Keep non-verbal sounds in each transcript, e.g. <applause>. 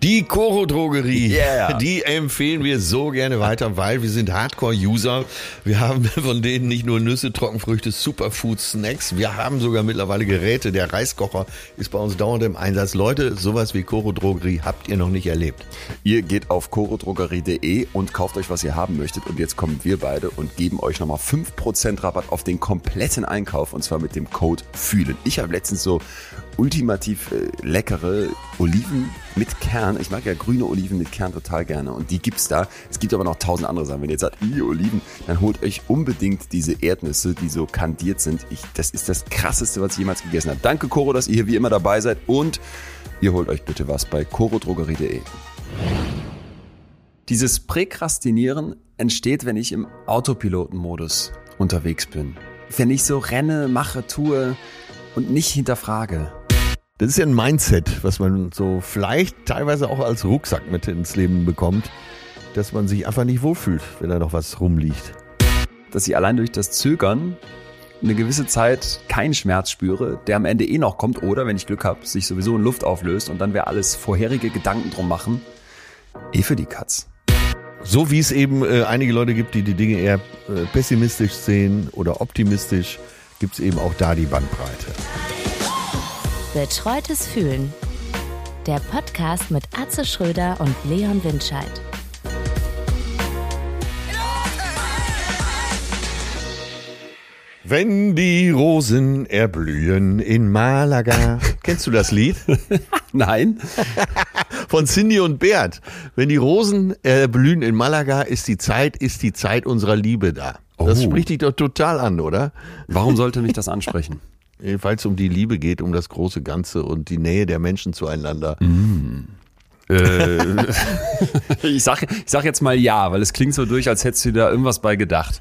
Die Coro Drogerie, Yeah. die empfehlen wir so gerne weiter, weil wir sind Hardcore-User. Wir haben <laughs> von denen nicht nur Nüsse, Trockenfrüchte, Superfood, Snacks. Wir haben sogar mittlerweile Geräte. Der Reiskocher ist bei uns dauernd im Einsatz. Leute, sowas wie Coro Drogerie habt ihr noch nicht erlebt. Ihr geht auf chorodrogerie.de und kauft euch, was ihr haben möchtet. Und jetzt kommen wir beide und geben euch nochmal 5% Rabatt auf den kompletten Einkauf und zwar mit dem Code FÜHLEN. Ich habe letztens so ultimativ äh, leckere Oliven mit Kern. Ich mag ja grüne Oliven mit Kern total gerne und die gibt's da. Es gibt aber noch tausend andere Sachen. Wenn ihr jetzt sagt, ihr Oliven, dann holt euch unbedingt diese Erdnüsse, die so kandiert sind. Ich, das ist das krasseste, was ich jemals gegessen habe. Danke Coro, dass ihr hier wie immer dabei seid und ihr holt euch bitte was bei chorodrogerie.de. Dieses Präkrastinieren entsteht, wenn ich im Autopilotenmodus unterwegs bin. Wenn ich so renne, mache, tue und nicht hinterfrage. Das ist ja ein Mindset, was man so vielleicht teilweise auch als Rucksack mit ins Leben bekommt, dass man sich einfach nicht wohlfühlt, wenn da noch was rumliegt. Dass ich allein durch das Zögern eine gewisse Zeit keinen Schmerz spüre, der am Ende eh noch kommt oder, wenn ich Glück habe, sich sowieso in Luft auflöst und dann wäre alles vorherige Gedanken drum machen. Eh für die Katz. So wie es eben äh, einige Leute gibt, die die Dinge eher äh, pessimistisch sehen oder optimistisch, gibt es eben auch da die Bandbreite. Betreutes Fühlen. Der Podcast mit Atze Schröder und Leon Windscheid. Wenn die Rosen erblühen in Malaga. <laughs> Kennst du das Lied? Nein? <laughs> Von Cindy und Bert. Wenn die Rosen erblühen in Malaga, ist die Zeit, ist die Zeit unserer Liebe da. Das Oh. spricht dich doch total an, oder? Warum sollte mich das ansprechen? Es um die Liebe geht, um das große Ganze und die Nähe der Menschen zueinander. Äh, <laughs> ich, sag, ich sag jetzt mal ja, weil es klingt so durch, als hättest du da irgendwas bei gedacht.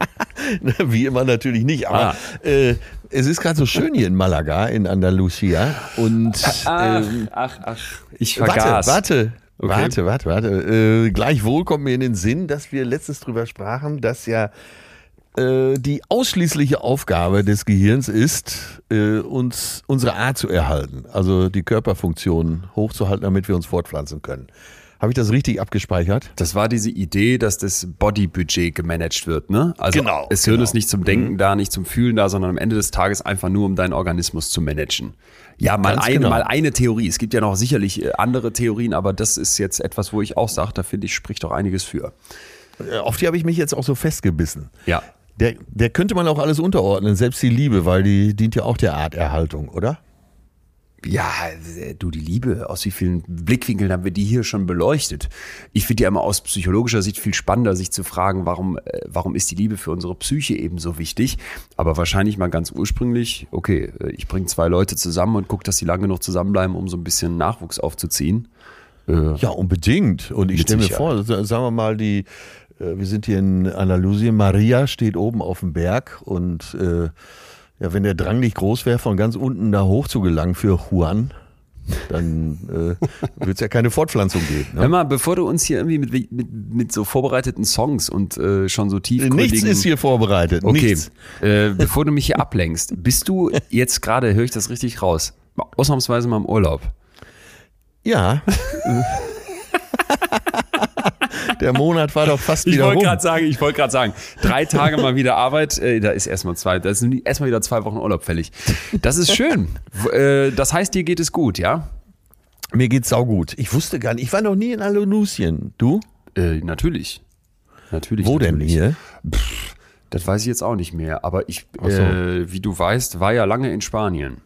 <laughs> Wie immer natürlich nicht, aber Ah. äh, es ist gerade so schön hier in Malaga, in Andalusia. Und Ach, ähm, ach, ach, ich warte, vergaß. warte, Okay. warte, warte, warte. Äh, gleichwohl kommt mir in den Sinn, dass wir letztens drüber sprachen, dass ja äh, die ausschließliche Aufgabe des Gehirns ist, äh, uns unsere Art zu erhalten, also die Körperfunktion hochzuhalten, damit wir uns fortpflanzen können. Habe ich das richtig abgespeichert? Das war diese Idee, dass das Bodybudget gemanagt wird, ne? Also Genau, das Hirn genau. ist nicht zum Denken da, nicht zum Fühlen da, sondern am Ende des Tages einfach nur, um deinen Organismus zu managen. Ja, mal Ganz eine, genau. mal eine Theorie. Es gibt ja noch sicherlich äh, andere Theorien, aber das ist jetzt etwas, wo ich auch sage, da finde ich, spricht doch einiges für. Äh, Auf die habe ich mich jetzt auch so festgebissen. Ja. Der, der könnte man auch alles unterordnen, selbst die Liebe, weil die dient ja auch der Arterhaltung, oder? Ja, du, die Liebe, aus wie vielen Blickwinkeln haben wir die hier schon beleuchtet? Ich finde ja immer aus psychologischer Sicht viel spannender, sich zu fragen, warum, äh, warum ist die Liebe für unsere Psyche eben so wichtig? Aber wahrscheinlich mal ganz ursprünglich, okay, äh, ich bringe zwei Leute zusammen und gucke, dass sie lange genug zusammenbleiben, um so ein bisschen Nachwuchs aufzuziehen. Äh, Ja, unbedingt. Und ich stelle mir vor, sa- sagen wir mal, die, wir sind hier in Andalusien, Maria steht oben auf dem Berg und äh, ja, wenn der Drang nicht groß wäre, von ganz unten da hoch zu gelangen für Juan, dann äh, <laughs> wird es ja keine Fortpflanzung geben. Hör Ne? mal, bevor du uns hier irgendwie mit, mit, mit so vorbereiteten Songs und äh, schon so tiefgründigen... Nichts ist hier vorbereitet. Okay, Nichts. äh, bevor du mich hier ablenkst, bist du jetzt gerade, höre ich das richtig raus, ausnahmsweise mal im Urlaub? Ja. <laughs> der Monat war doch fast <laughs> Ich wieder wollte rum. gerade sagen, ich wollte gerade sagen, drei Tage mal wieder Arbeit, äh, da ist erstmal zwei, da sind erstmal wieder zwei Wochen Urlaub fällig. Das ist schön. Äh, das heißt, dir geht es gut, ja? Mir geht's saugut. Ich wusste gar nicht, ich war noch nie in Andalusien. Du? Äh, natürlich. Natürlich. Wo denn natürlich. hier? Das weiß ich jetzt auch nicht mehr. Aber ich, so. äh, wie du weißt, war ja lange in Spanien.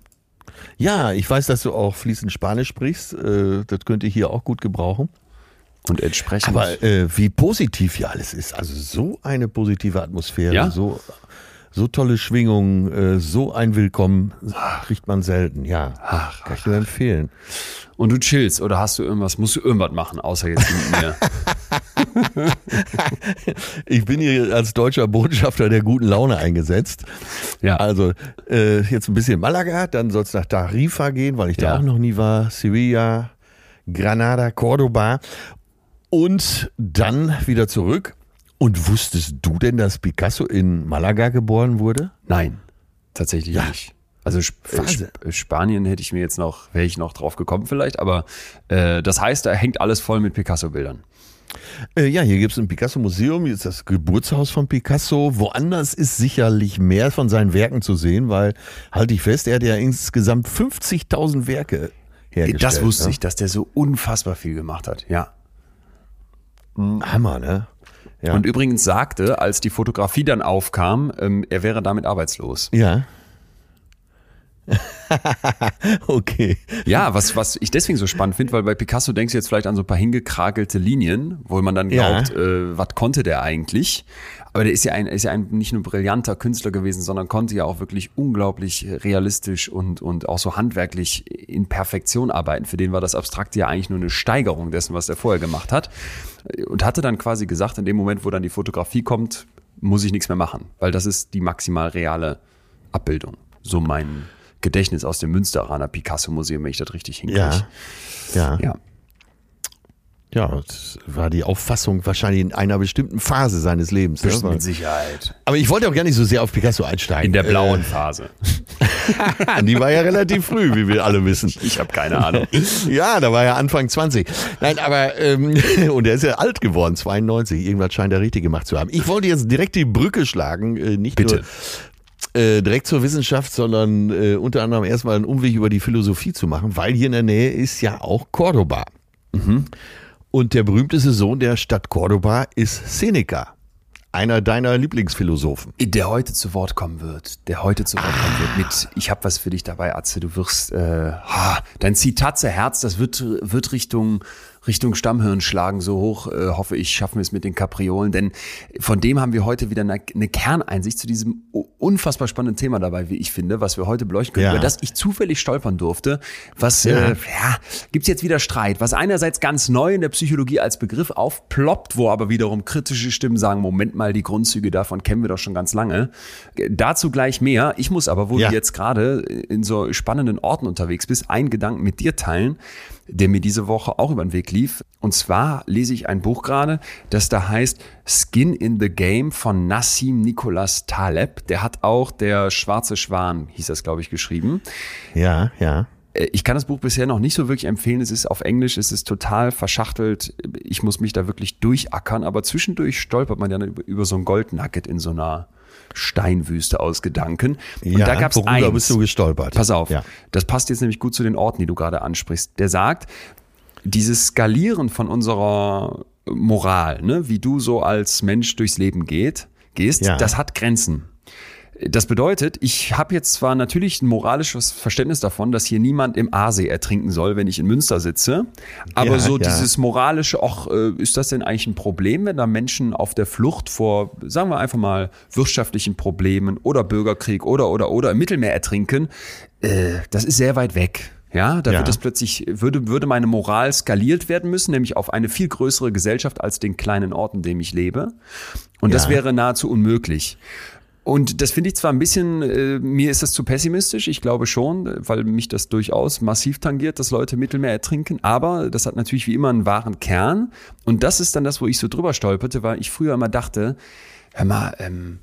Ja, ich weiß, dass du auch fließend Spanisch sprichst. Äh, das könnte ich hier auch gut gebrauchen. Und entsprechend. Aber äh, wie positiv hier alles ist. Also so eine positive Atmosphäre, Ja? so, so tolle Schwingungen, äh, so ein Willkommen kriegt man selten. Ja, Ach, kann ich nur empfehlen. und du chillst oder hast du irgendwas, musst du irgendwas machen, außer jetzt mit mir? <laughs> Ich bin hier als deutscher Botschafter der guten Laune eingesetzt. Ja. Also äh, jetzt ein bisschen Malaga, dann soll es nach Tarifa gehen, weil ich da Ja. auch noch nie war. Sevilla, Granada, Cordoba und dann wieder zurück. Und wusstest du denn, dass Picasso in Malaga geboren wurde? Nein, tatsächlich nicht. Also Sp Phase. Sp Spanien hätte ich mir jetzt noch, wäre ich noch drauf gekommen vielleicht, aber äh, das heißt, da hängt alles voll mit Picasso-Bildern. Äh, ja, hier gibt es ein Picasso-Museum, hier ist das Geburtshaus von Picasso. Woanders ist sicherlich mehr von seinen Werken zu sehen, weil, halte ich fest, er hat ja insgesamt 50.000 Werke hergestellt. Das wusste ne? ich, dass der so unfassbar viel gemacht hat, ja. Hammer, ne? Ja. Und übrigens sagte, als die Fotografie dann aufkam, ähm, er wäre damit arbeitslos. ja. <laughs> okay. Ja, was, was ich deswegen so spannend finde, weil bei Picasso denkst du jetzt vielleicht an so ein paar hingekragelte Linien, wo man dann Ja. glaubt, äh, was konnte der eigentlich? Aber der ist ja ein, ist ja ein nicht nur brillanter Künstler gewesen, sondern konnte ja auch wirklich unglaublich realistisch und, und auch so handwerklich in Perfektion arbeiten. Für den war das Abstrakte ja eigentlich nur eine Steigerung dessen, was er vorher gemacht hat. Und hatte dann quasi gesagt, in dem Moment, wo dann die Fotografie kommt, muss ich nichts mehr machen, weil das ist die maximal reale Abbildung. So mein Gedächtnis aus dem Münsteraner Picasso-Museum, wenn ich das richtig hinkriege. Ja. Ja. Ja. Ja, das war die Auffassung wahrscheinlich in einer bestimmten Phase seines Lebens. Ne? Mit Sicherheit. Aber ich wollte auch gar nicht so sehr auf Picasso einsteigen. In der blauen Phase. Äh, <laughs> die war ja relativ früh, wie wir alle wissen. Ich habe keine Ahnung. <laughs> Ja, da war er Anfang 20. Nein, aber, ähm, <laughs> und er ist ja alt geworden, 92. Irgendwas scheint er richtig gemacht zu haben. Ich wollte jetzt direkt die Brücke schlagen, äh, nicht Bitte. nur äh, direkt zur Wissenschaft, sondern äh, unter anderem erstmal einen Umweg über die Philosophie zu machen, weil hier in der Nähe ist ja auch Cordoba. Und der berühmteste Sohn der Stadt Cordoba ist Seneca, einer deiner Lieblingsphilosophen. Der heute zu Wort kommen wird. Der heute zu Wort kommen wird mit, ich habe was für dich dabei, Atze, du wirst, äh, ha, dein Zitatze Herz, das wird, wird Richtung, Richtung Stammhirn schlagen, so hoch, äh, hoffe ich, schaffen wir es mit den Kapriolen, denn von dem haben wir heute wieder eine, eine Kerneinsicht zu diesem unfassbar spannenden Thema dabei, wie ich finde, was wir heute beleuchten können, Ja. über das ich zufällig stolpern durfte, was, Ja. äh, ja, gibt's jetzt wieder Streit, was einerseits ganz neu in der Psychologie als Begriff aufploppt, wo aber wiederum kritische Stimmen sagen, Moment mal, die Grundzüge davon kennen wir doch schon ganz lange. Dazu gleich mehr. Ich muss aber, wo Ja. du jetzt gerade in so spannenden Orten unterwegs bist, einen Gedanken mit dir teilen, der mir diese Woche auch über den Weg lief. Und zwar lese ich ein Buch gerade, das da heißt Skin in the Game von Nassim Nicholas Taleb. Der hat auch der Schwarze Schwan, hieß das, glaube ich, geschrieben. Ja, ja. Äh, Ich kann das Buch bisher noch nicht so wirklich empfehlen. Es ist auf Englisch, es ist total verschachtelt. Ich muss mich da wirklich durchackern, aber zwischendurch stolpert man ja über, über so ein Goldnugget in so einer Steinwüste aus Gedanken. Und ja, da gab's worüber eins. bist du gestolpert? Pass auf, Ja. das passt jetzt nämlich gut zu den Orten, die du gerade ansprichst. Der sagt, dieses Skalieren von unserer Moral, ne, wie du so als Mensch durchs Leben geht, gehst, Ja. das hat Grenzen. Das bedeutet, ich habe jetzt zwar natürlich ein moralisches Verständnis davon, dass hier niemand im Aasee ertrinken soll, wenn ich in Münster sitze. Aber Ja, so ja. dieses moralische, ach, äh, ist das denn eigentlich ein Problem, wenn da Menschen auf der Flucht vor, sagen wir einfach mal, wirtschaftlichen Problemen oder Bürgerkrieg oder oder oder im Mittelmeer ertrinken? Äh, das ist sehr weit weg. Ja, da Ja. wird es plötzlich, würde, würde meine Moral skaliert werden müssen, nämlich auf eine viel größere Gesellschaft als den kleinen Ort, in dem ich lebe. Und das wäre nahezu unmöglich. Und das finde ich zwar ein bisschen, äh, mir ist das zu pessimistisch, ich glaube schon, weil mich das durchaus massiv tangiert, dass Leute Mittelmeer ertrinken, aber das hat natürlich wie immer einen wahren Kern. Und das ist dann das, wo ich so drüber stolperte, weil ich früher immer dachte, hör mal, ähm,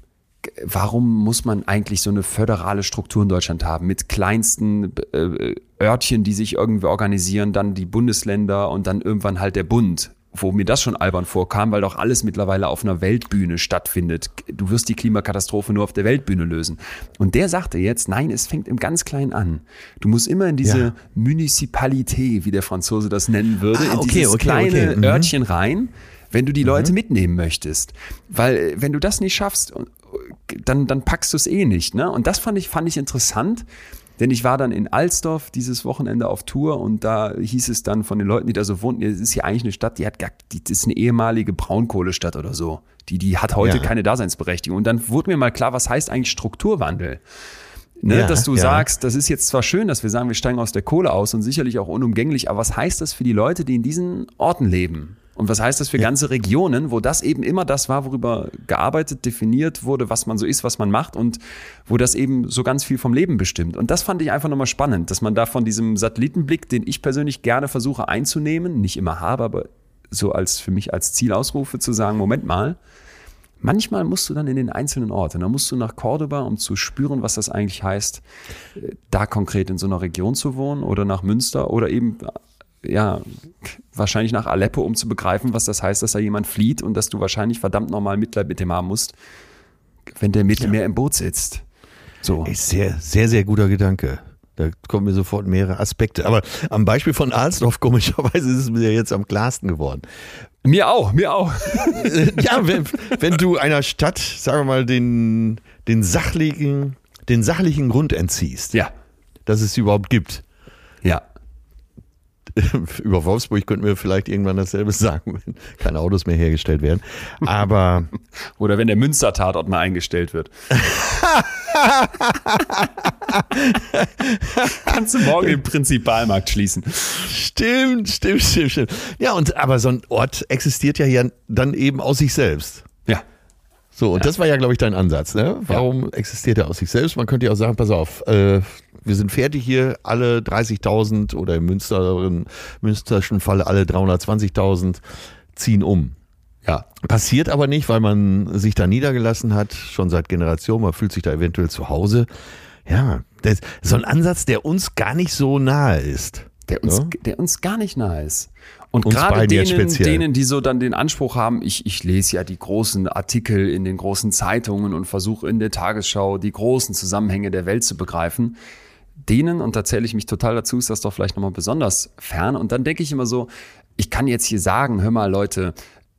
warum muss man eigentlich so eine föderale Struktur in Deutschland haben mit kleinsten äh, Örtchen, die sich irgendwie organisieren, dann die Bundesländer und dann irgendwann halt der Bund? Wo mir das schon albern vorkam, weil doch alles mittlerweile auf einer Weltbühne stattfindet. Du wirst die Klimakatastrophe nur auf der Weltbühne lösen. Und der sagte jetzt, nein, es fängt im ganz Kleinen an. Du musst immer in diese Ja. Municipalité, wie der Franzose das nennen würde, Ah, in okay, dieses okay, kleine okay. Mhm. Örtchen rein, wenn du die Leute mitnehmen möchtest. Weil äh, wenn du das nicht schaffst, äh, dann, dann packst du es eh nicht. Ne? Und das fand ich, fand ich interessant. Denn ich war dann in Alsdorf dieses Wochenende auf Tour und da hieß es dann von den Leuten, die da so wohnten, es ist hier eigentlich eine Stadt, die hat gar, die das ist eine ehemalige Braunkohlestadt oder so. Die, die hat heute Ja. keine Daseinsberechtigung. Und dann wurde mir mal klar, was heißt eigentlich Strukturwandel? Ne, Ja, dass du ja. sagst, das ist jetzt zwar schön, dass wir sagen, wir steigen aus der Kohle aus und sicherlich auch unumgänglich, aber was heißt das für die Leute, die in diesen Orten leben? Und was heißt das für ganze Regionen, wo das eben immer das war, worüber gearbeitet, definiert wurde, was man so ist, was man macht und wo das eben so ganz viel vom Leben bestimmt. Und das fand ich einfach nochmal spannend, dass man da von diesem Satellitenblick, den ich persönlich gerne versuche einzunehmen, nicht immer habe, aber so als für mich als Ziel ausrufe, zu sagen, Moment mal, manchmal musst du dann in den einzelnen Orten, dann musst du nach Cordoba, um zu spüren, was das eigentlich heißt, äh, da konkret in so einer Region zu wohnen oder nach Münster oder eben ja, wahrscheinlich nach Aleppo, um zu begreifen, was das heißt, dass da jemand flieht und dass du wahrscheinlich verdammt normal Mitleid mit dem haben musst, wenn der Mittelmeer ja. im Boot sitzt. So. Ist sehr, sehr, sehr guter Gedanke. Da kommen mir sofort mehrere Aspekte. Aber am Beispiel von Alsdorf, komischerweise, ist es mir jetzt am klarsten geworden. Mir auch, mir auch. <laughs> ja, wenn, wenn du einer Stadt, sagen wir mal, den, den sachlichen, den sachlichen Grund entziehst, ja. dass es sie überhaupt gibt. Ja. <laughs> Über Wolfsburg könnten wir vielleicht irgendwann dasselbe <laughs> sagen, wenn keine Autos mehr hergestellt werden. Aber. <laughs> Oder wenn der Münster-Tatort mal eingestellt wird. Kannst du morgen den Prinzipalmarkt schließen. Stimmt, stimmt, stimmt, stimmt. Ja, und aber so ein Ort existiert ja hier dann eben aus sich selbst. Ja. So, und ja. das war ja, glaube ich, dein Ansatz. Ne? Warum ja. existiert er aus sich selbst? Man könnte ja auch sagen, pass auf, äh, wir sind fertig hier, alle 30.000 oder im Münster, Münsterschen Falle alle 320.000 ziehen um. Ja. Passiert aber nicht, weil man sich da niedergelassen hat, schon seit Generationen, man fühlt sich da eventuell zu Hause. Ja, das ist so ein Ansatz, der uns gar nicht so nahe ist. Der uns, ja? der uns gar nicht nahe ist. Und gerade denen, denen, die so dann den Anspruch haben, ich, ich lese ja die großen Artikel in den großen Zeitungen und versuche in der Tagesschau die großen Zusammenhänge der Welt zu begreifen, denen, und da zähle ich mich total dazu, ist das doch vielleicht nochmal besonders fern. Und dann denke ich immer so, ich kann jetzt hier sagen, hör mal Leute,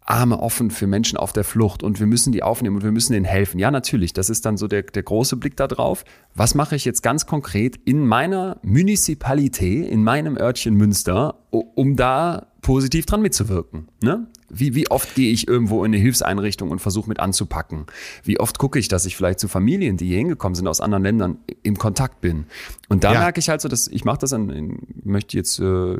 Arme offen für Menschen auf der Flucht und wir müssen die aufnehmen und wir müssen ihnen helfen. Ja, natürlich, das ist dann so der, der große Blick da drauf. Was mache ich jetzt ganz konkret in meiner Municipalität, in meinem Örtchen Münster, um da positiv dran mitzuwirken? Ne? Wie, wie oft gehe ich irgendwo in eine Hilfseinrichtung und versuche mit anzupacken? Wie oft gucke ich, dass ich vielleicht zu Familien, die hier hingekommen sind aus anderen Ländern, im Kontakt bin? Und da ja. merke ich halt so, dass ich mache das in, in möchte jetzt äh,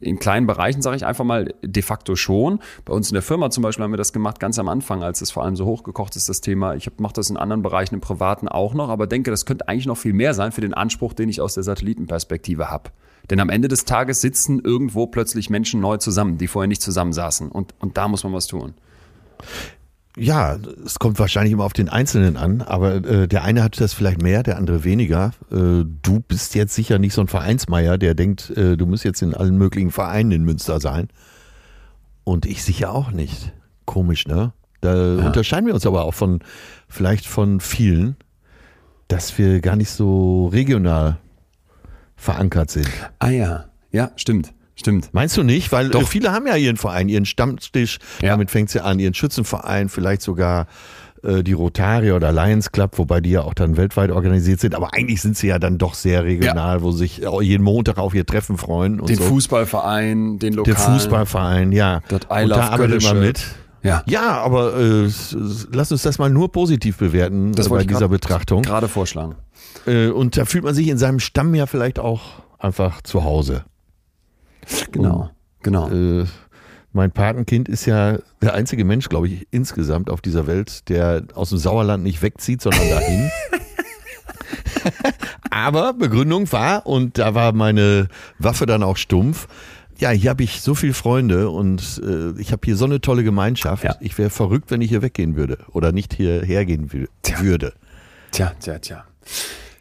in kleinen Bereichen, sage ich einfach mal, de facto schon. Bei uns in der Firma zum Beispiel haben wir das gemacht, ganz am Anfang, als es vor allem so hochgekocht ist, das Thema. Ich mache das in anderen Bereichen, im Privaten auch noch, aber denke, das könnte eigentlich noch viel mehr sein für den Anspruch, den ich aus der Satellitenperspektive habe. Denn am Ende des Tages sitzen irgendwo plötzlich Menschen neu zusammen, die vorher nicht zusammensaßen. Und, und da muss man was tun. Ja, es kommt wahrscheinlich immer auf den Einzelnen an, aber äh, der eine hat das vielleicht mehr, der andere weniger. Äh, du bist jetzt sicher nicht so ein Vereinsmeier, der denkt, äh, du musst jetzt in allen möglichen Vereinen in Münster sein. Und ich sicher auch nicht. Komisch, ne? Da ja. unterscheiden wir uns aber auch von, vielleicht von vielen, dass wir gar nicht so regional verankert sind. Ah ja, ja, stimmt. Stimmt. Meinst du nicht? Weil Doch. viele haben ja ihren Verein, ihren Stammtisch, ja. damit fängt sie an, ihren Schützenverein, vielleicht sogar äh, die Rotary oder Lions Club, wobei die ja auch dann weltweit organisiert sind. Aber eigentlich sind sie ja dann doch sehr regional, ja. wo sich jeden Montag auf ihr Treffen freuen. Und den so. Fußballverein, den lokalen. Der Fußballverein, ja. Das I und da arbeitet man mit. Ja. ja, aber äh, lass uns das mal nur positiv bewerten das bei dieser Betrachtung. Gerade vorschlagen. Äh, und da fühlt man sich in seinem Stamm ja vielleicht auch einfach zu Hause. Genau, und, genau. Äh, mein Patenkind ist ja der einzige Mensch, glaube ich, insgesamt auf dieser Welt, der aus dem Sauerland nicht wegzieht, sondern dahin. <laughs> Aber Begründung war, und da war meine Waffe dann auch stumpf, ja, hier habe ich so viele Freunde und äh, ich habe hier so eine tolle Gemeinschaft. Ja. Ich wäre verrückt, wenn ich hier weggehen würde oder nicht hierher gehen würde. Tja, tja, tja.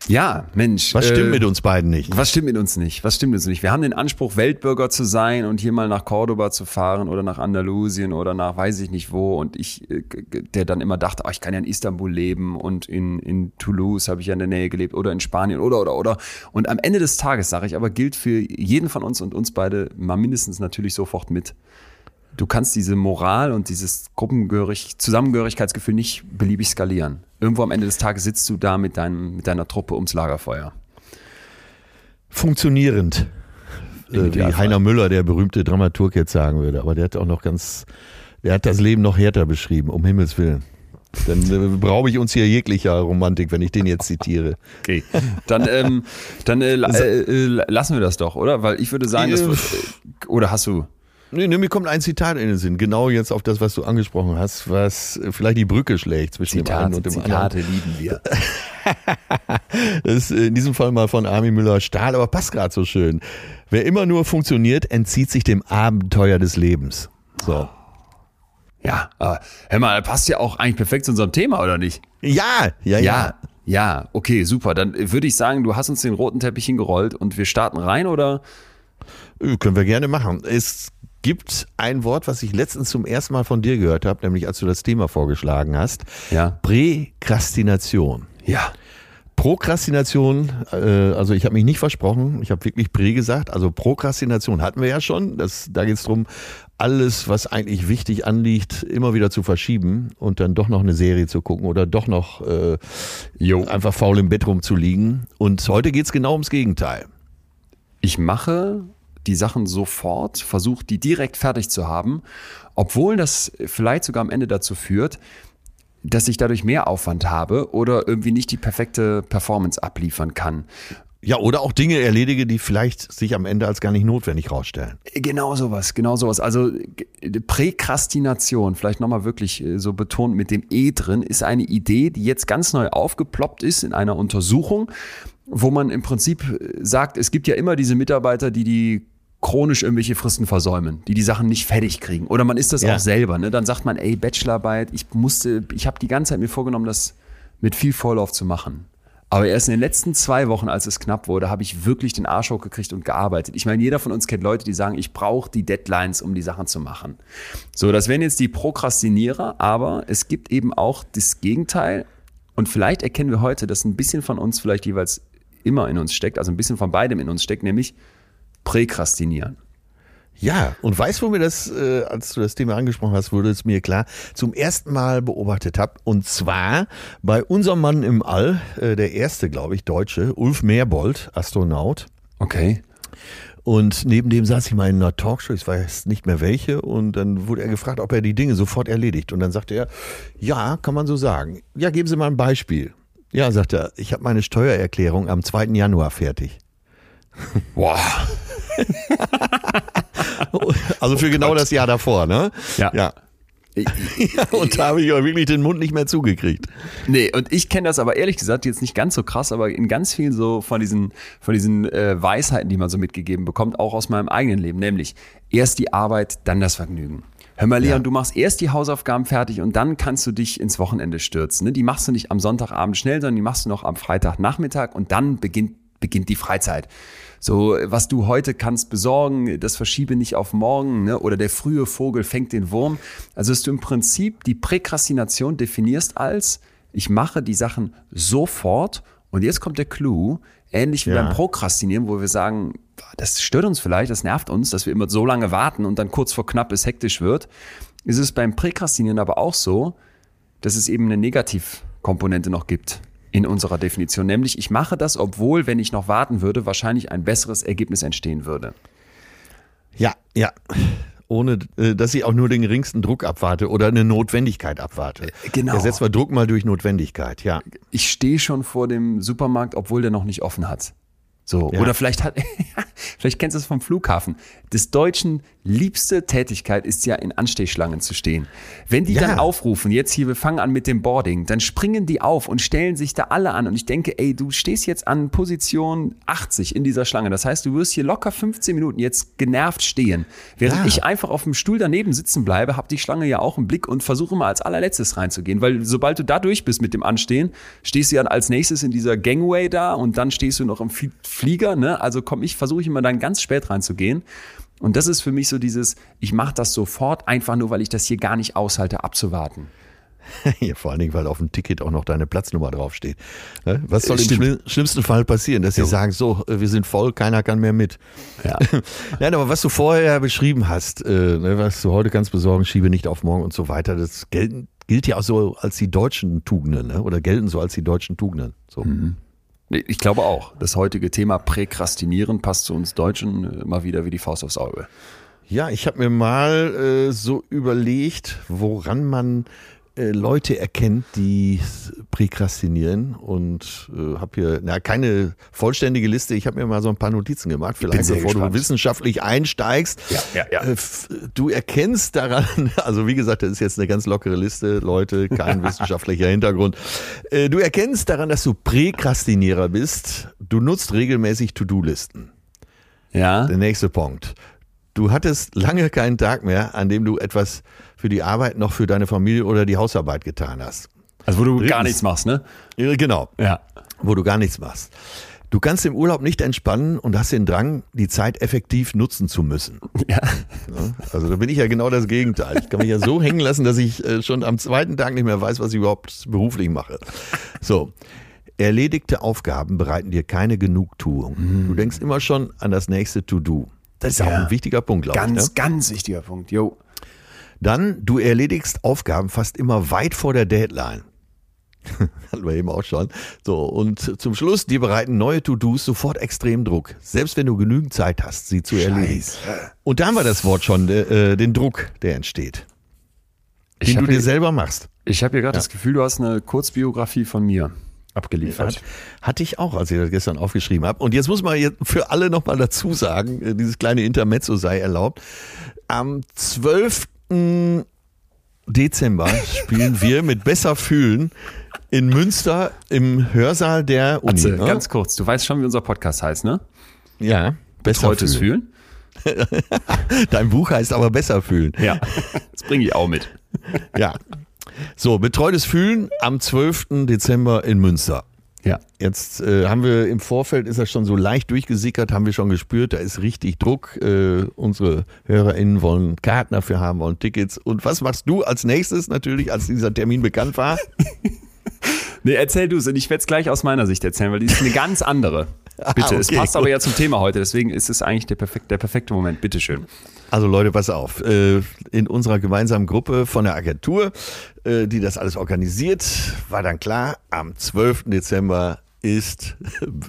Ja, Mensch. Was stimmt äh, mit uns beiden nicht? Was stimmt mit uns nicht? Was stimmt mit uns nicht? Wir haben den Anspruch, Weltbürger zu sein und hier mal nach Cordoba zu fahren oder nach Andalusien oder nach weiß ich nicht wo. Und ich, äh, der dann immer dachte, oh, ich kann ja in Istanbul leben und in, in Toulouse habe ich ja in der Nähe gelebt oder in Spanien oder oder oder. Und am Ende des Tages, sage ich aber, gilt für jeden von uns und uns beide mal mindestens natürlich sofort mit du kannst diese Moral und dieses Gruppengehörig, Zusammengehörigkeitsgefühl nicht beliebig skalieren. Irgendwo am Ende des Tages sitzt du da mit, deinem, mit deiner Truppe ums Lagerfeuer. Funktionierend. Äh, wie Heiner Müller, der berühmte Dramaturg, jetzt sagen würde. Aber der hat auch noch ganz, der hat das Leben noch härter beschrieben, um Himmels Willen. Dann äh, brauche ich uns hier jeglicher Romantik, wenn ich den jetzt zitiere. Okay, dann, ähm, dann äh, äh, äh, lassen wir das doch, oder? Weil ich würde sagen, das, äh, oder hast du Nee, nee, mir kommt ein Zitat in den Sinn, genau jetzt auf das, was du angesprochen hast, was vielleicht die Brücke schlägt zwischen Zitat, dem einen und dem Zitate anderen. lieben wir. <laughs> das ist in diesem Fall mal von Armin Müller-Stahl, aber passt gerade so schön. Wer immer nur funktioniert, entzieht sich dem Abenteuer des Lebens. So. Ja, aber hör mal, passt ja auch eigentlich perfekt zu unserem Thema, oder nicht? Ja, ja, ja. Ja, ja, okay, super. Dann würde ich sagen, du hast uns den roten Teppich hingerollt und wir starten rein, oder? Äh, Können wir gerne machen. Es gibt ein Wort, was ich letztens zum ersten Mal von dir gehört habe, nämlich als du das Thema vorgeschlagen hast. Ja. Präkrastination. Ja. Prokrastination, äh, also ich habe mich nicht versprochen, ich habe wirklich Prä gesagt. Also Prokrastination hatten wir ja schon. Das, da geht es darum, alles, was eigentlich wichtig anliegt, immer wieder zu verschieben und dann doch noch eine Serie zu gucken oder doch noch äh, Jo. einfach faul im Bett rumzuliegen. Und heute geht es genau ums Gegenteil. Ich mache die Sachen sofort, versuche die direkt fertig zu haben, obwohl das vielleicht sogar am Ende dazu führt, dass ich dadurch mehr Aufwand habe oder irgendwie nicht die perfekte Performance abliefern kann. Ja, oder auch Dinge erledige, die vielleicht sich am Ende als gar nicht notwendig rausstellen. Genau sowas, genau sowas. Also g- Präkrastination, vielleicht nochmal wirklich äh, so betont mit dem E drin, ist eine Idee, die jetzt ganz neu aufgeploppt ist in einer Untersuchung, wo man im Prinzip äh, sagt, es gibt ja immer diese Mitarbeiter, die die chronisch irgendwelche Fristen versäumen, die die Sachen nicht fertig kriegen. Oder man ist das Ja. auch selber. Ne? Dann sagt man, ey, Bachelorarbeit, ich musste, ich habe die ganze Zeit mir vorgenommen, das mit viel Vorlauf zu machen. Aber erst in den letzten zwei Wochen, als es knapp wurde, habe ich wirklich den Arsch hochgekriegt und gearbeitet. Ich meine, jeder von uns kennt Leute, die sagen, ich brauche die Deadlines, um die Sachen zu machen. So, das wären jetzt die Prokrastinierer, aber es gibt eben auch das Gegenteil. Und vielleicht erkennen wir heute, dass ein bisschen von uns vielleicht jeweils immer in uns steckt, also ein bisschen von beidem in uns steckt, nämlich Präkrastinieren. Ja, und weißt du, wo mir das, äh, als du das Thema angesprochen hast, wurde es mir klar, zum ersten Mal beobachtet habe. Und zwar bei unserem Mann im All, äh, der erste, glaube ich, Deutsche, Ulf Meerbold, Astronaut. Okay. Und neben dem saß ich mal in einer Talkshow, ich weiß nicht mehr welche, und dann wurde er gefragt, ob er die Dinge sofort erledigt. Und dann sagte er, ja, kann man so sagen. Ja, geben Sie mal ein Beispiel. Ja, sagt er, ich habe meine Steuererklärung am 2. Januar fertig. Boah. <laughs> Also für genau das Jahr davor, ne? Ja. Ja. <laughs> Und da habe ich auch wirklich den Mund nicht mehr zugekriegt. Nee, und ich kenne das aber ehrlich gesagt jetzt nicht ganz so krass, aber in ganz vielen so von diesen, von diesen äh, Weisheiten, die man so mitgegeben bekommt, auch aus meinem eigenen Leben, nämlich erst die Arbeit, dann das Vergnügen. Hör mal, Leon, Ja. du machst erst die Hausaufgaben fertig und dann kannst du dich ins Wochenende stürzen. Ne? Die machst du nicht am Sonntagabend schnell, sondern die machst du noch am Freitagnachmittag und dann beginnt, beginnt die Freizeit. So, was du heute kannst besorgen, das verschiebe nicht auf morgen, ne? oder der frühe Vogel fängt den Wurm. Also, dass du im Prinzip die Präkrastination definierst als, ich mache die Sachen sofort und jetzt kommt der Clou, ähnlich wie Ja. beim Prokrastinieren, wo wir sagen, das stört uns vielleicht, das nervt uns, dass wir immer so lange warten und dann kurz vor knapp es hektisch wird, ist es beim Präkrastinieren aber auch so, dass es eben eine Negativkomponente noch gibt in unserer Definition. Nämlich, ich mache das, obwohl, wenn ich noch warten würde, wahrscheinlich ein besseres Ergebnis entstehen würde. Ja, ja. Ohne, äh, dass ich auch nur den geringsten Druck abwarte oder eine Notwendigkeit abwarte. genau. Ersetzt wir Druck mal durch Notwendigkeit, ja. Ich stehe schon vor dem Supermarkt, obwohl der noch nicht offen hat. So, Ja. oder vielleicht hat, <laughs> vielleicht kennst du es vom Flughafen. Des Deutschen liebste Tätigkeit ist ja in Anstehschlangen zu stehen. Wenn die Ja. dann aufrufen, jetzt hier, wir fangen an mit dem Boarding, dann springen die auf und stellen sich da alle an. Und ich denke, ey, du stehst jetzt an Position 80 in dieser Schlange. Das heißt, du wirst hier locker 15 Minuten jetzt genervt stehen. Während Ja. ich einfach auf dem Stuhl daneben sitzen bleibe, habe die Schlange ja auch im Blick und versuche mal als allerletztes reinzugehen. Weil sobald du da durch bist mit dem Anstehen, stehst du ja als nächstes in dieser Gangway da und dann stehst du noch im Flie- Flieger. Ne? Also komm, ich versuche immer dann ganz spät reinzugehen. Und das ist für mich so dieses, ich mache das sofort, einfach nur, weil ich das hier gar nicht aushalte, abzuwarten. <laughs> Ja, vor allen Dingen, weil auf dem Ticket auch noch deine Platznummer draufsteht. Ne? Was soll im Stimmt. schli schlimmsten Fall passieren, dass sie sagen, so, äh, wir sind voll, keiner kann mehr mit. Ja. <laughs> Nein, aber was du vorher beschrieben hast, äh, ne, was du heute kannst besorgen, schiebe nicht auf morgen und so weiter, das gelten, gilt ja auch so als die deutschen Tugenden, ne? oder gelten so als die deutschen Tugenden. So. Nee, Ich glaube auch, das heutige Thema Präkrastinieren passt zu uns Deutschen äh, mal wieder wie die Faust aufs Auge. Ja, ich habe mir mal äh, so überlegt, woran man äh, Leute erkennt, die präkrastinieren und äh, habe hier na, keine vollständige Liste. Ich habe mir mal so ein paar Notizen gemacht, vielleicht bevor gespannt. du wissenschaftlich einsteigst. Ja, ja, ja. Äh, Du erkennst daran, <laughs> also wie gesagt, das ist jetzt eine ganz lockere Liste, Leute, kein <laughs> wissenschaftlicher Hintergrund. Äh, Du erkennst daran, dass du Präkrastinierer bist. Du nutzt regelmäßig To-Do-Listen. Ja. Der nächste Punkt. Du hattest lange keinen Tag mehr, an dem du etwas für die Arbeit noch für deine Familie oder die Hausarbeit getan hast. Also wo du Drittens. gar nichts machst, ne? Genau, Ja. wo du gar nichts machst. Du kannst im Urlaub nicht entspannen und hast den Drang, die Zeit effektiv nutzen zu müssen. <laughs> Ja. Also da bin ich ja genau das Gegenteil. Ich kann mich ja so hängen lassen, dass ich äh, schon am zweiten Tag nicht mehr weiß, was ich überhaupt beruflich mache. So. Erledigte Aufgaben bereiten dir keine Genugtuung. Du denkst immer schon an das nächste To-Do. Das ist auch Ja. ein wichtiger Punkt, glaube ich. Ganz, Ne? ganz wichtiger Punkt. Jo. Dann, du erledigst Aufgaben fast immer weit vor der Deadline. <laughs> Hatten wir eben auch schon. So, und zum Schluss, dir bereiten neue To-Dos sofort extrem Druck. Selbst wenn du genügend Zeit hast, sie zu erledigen. Und da haben wir das Wort schon, äh, den Druck, der entsteht. Ich Den du habe dir hier, selber machst. ich hab hier gerade das Gefühl, du hast eine Kurzbiografie von mir abgeliefert. Hat, hatte ich auch, als ich das gestern aufgeschrieben habe. Und jetzt muss man jetzt für alle nochmal dazu sagen, äh, dieses kleine Intermezzo sei erlaubt. Am 12. Dezember spielen wir mit Besser fühlen in Münster im Hörsaal der Uni. Atze, ne? ganz kurz, du weißt schon, wie unser Podcast heißt, ne? ja, Besser Betreutes fühlen. Fühlen. <laughs> Dein Buch heißt aber Besser fühlen. Ja, das bringe ich auch mit. Ja. So, betreutes Fühlen am 12. Dezember in Münster. Ja. Jetzt äh, haben wir im Vorfeld, ist das schon so leicht durchgesickert, haben wir schon gespürt, da ist richtig Druck. Äh, unsere HörerInnen wollen Karten dafür haben, wollen Tickets. Und was machst du als nächstes natürlich, als dieser Termin bekannt war? <laughs> Nee, erzähl du es und ich werde es gleich aus meiner Sicht erzählen, weil die ist eine ganz andere. Bitte, es okay, passt gut. aber ja zum Thema heute, deswegen ist es eigentlich der, perfekt, der perfekte Moment. Bitteschön. Also Leute, pass auf. Äh, In unserer gemeinsamen Gruppe von der Agentur, äh, die das alles organisiert, war dann klar, am 12. Dezember ist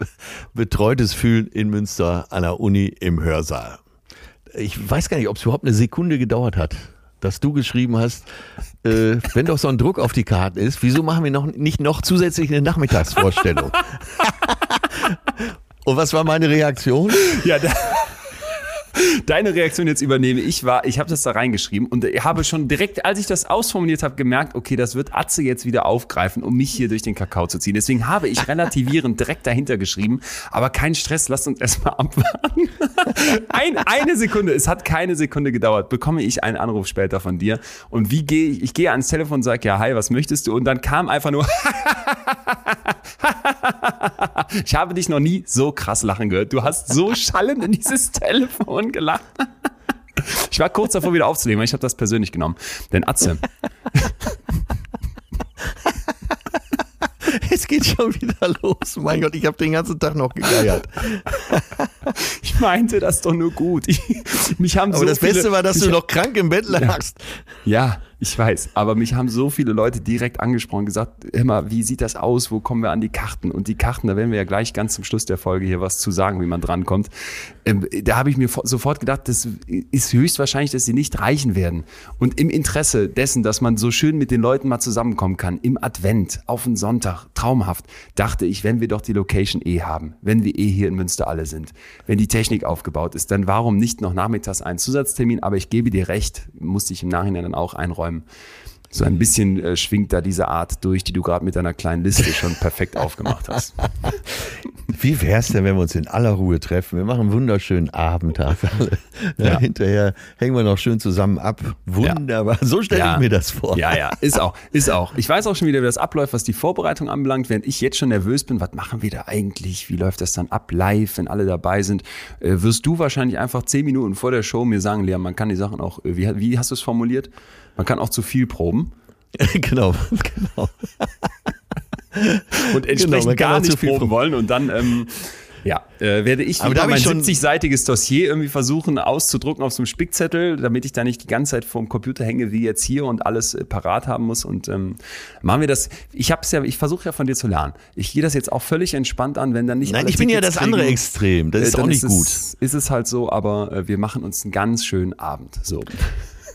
<laughs> betreutes Fühlen in Münster an der Uni im Hörsaal. Ich weiß gar nicht, ob es überhaupt eine Sekunde gedauert hat, dass du geschrieben hast, äh, wenn doch so ein Druck auf die Karten ist, wieso machen wir noch nicht noch zusätzlich eine Nachmittagsvorstellung? <laughs> Und was war meine Reaktion? Ja, da, deine Reaktion jetzt übernehme ich war, ich habe das da reingeschrieben und habe schon direkt, als ich das ausformuliert habe, gemerkt, okay, das wird Atze jetzt wieder aufgreifen, um mich hier durch den Kakao zu ziehen. Deswegen habe ich relativierend direkt dahinter geschrieben, aber kein Stress, lasst uns erstmal abwarten. <laughs> Ein, eine Sekunde, es hat keine Sekunde gedauert, bekomme ich einen Anruf später von dir und wie gehe ich, ich gehe ans Telefon und sage, ja, hi, was möchtest du? Und dann kam einfach nur, <laughs> ich habe dich noch nie so krass lachen gehört. Du hast so schallend in dieses Telefon gelacht. <laughs> Ich war kurz davor, wieder aufzulegen, weil ich habe das persönlich genommen. Denn Atze, <laughs> Es geht schon wieder los. Mein Gott, ich habe den ganzen Tag noch gegeiert. ich meinte das doch nur gut. Ich, mich haben Aber so das Beste viele, war, dass du noch krank im Bett lagst. Ja, ich weiß. Aber mich haben so viele Leute direkt angesprochen, gesagt, immer, wie sieht das aus? Wo kommen wir an die Karten? Und die Karten, da werden wir ja gleich ganz zum Schluss der Folge hier was zu sagen, wie man drankommt. Ähm, da habe ich mir fo- sofort gedacht, das ist höchstwahrscheinlich, dass sie nicht reichen werden. Und im Interesse dessen, dass man so schön mit den Leuten mal zusammenkommen kann, im Advent, auf den Sonntag, traumhaft, dachte ich, wenn wir doch die Location eh haben, wenn wir eh hier in Münster alle sind, wenn die Technik aufgebaut ist, dann warum nicht noch nachmittags einen Zusatztermin? Aber ich gebe dir recht, musste ich im Nachhinein dann auch einräumen. So ein bisschen äh, schwingt da diese Art durch, die du gerade mit deiner kleinen Liste schon perfekt <laughs> aufgemacht hast. Wie wär's denn, wenn wir uns in aller Ruhe treffen? Wir machen einen wunderschönen Abendtag alle. Ja, Ja. Hinterher hängen wir noch schön zusammen ab. Wunderbar. So stelle ich mir das vor. Ja, ja, ist auch, ist auch. Ich weiß auch schon wieder, wie das abläuft, was die Vorbereitung anbelangt, während ich jetzt schon nervös bin, was machen wir da eigentlich? Wie läuft das dann ab live, wenn alle dabei sind? Äh, wirst du wahrscheinlich einfach zehn Minuten vor der Show mir sagen, Lea, man kann die Sachen auch, äh, wie, wie hast du es formuliert? Man kann auch zu viel proben <laughs> genau, genau. und entsprechend Genau, man kann gar nicht viel proben proben. wollen und dann ähm, ja, äh, werde ich Aber da mein ich schon- 70-seitiges Dossier irgendwie versuchen auszudrucken auf so einem Spickzettel, damit ich da nicht die ganze Zeit vorm Computer hänge wie jetzt hier und alles äh, parat haben muss und ähm, machen wir das. Ich hab's ja, ich versuche ja von dir zu lernen. Ich gehe das jetzt auch völlig entspannt an, wenn dann nicht Nein, alle ich bin ja das andere kriegen, Extrem. Das äh, ist dann auch nicht es, gut. Ist es halt so, aber äh, wir machen uns einen ganz schönen Abend. So.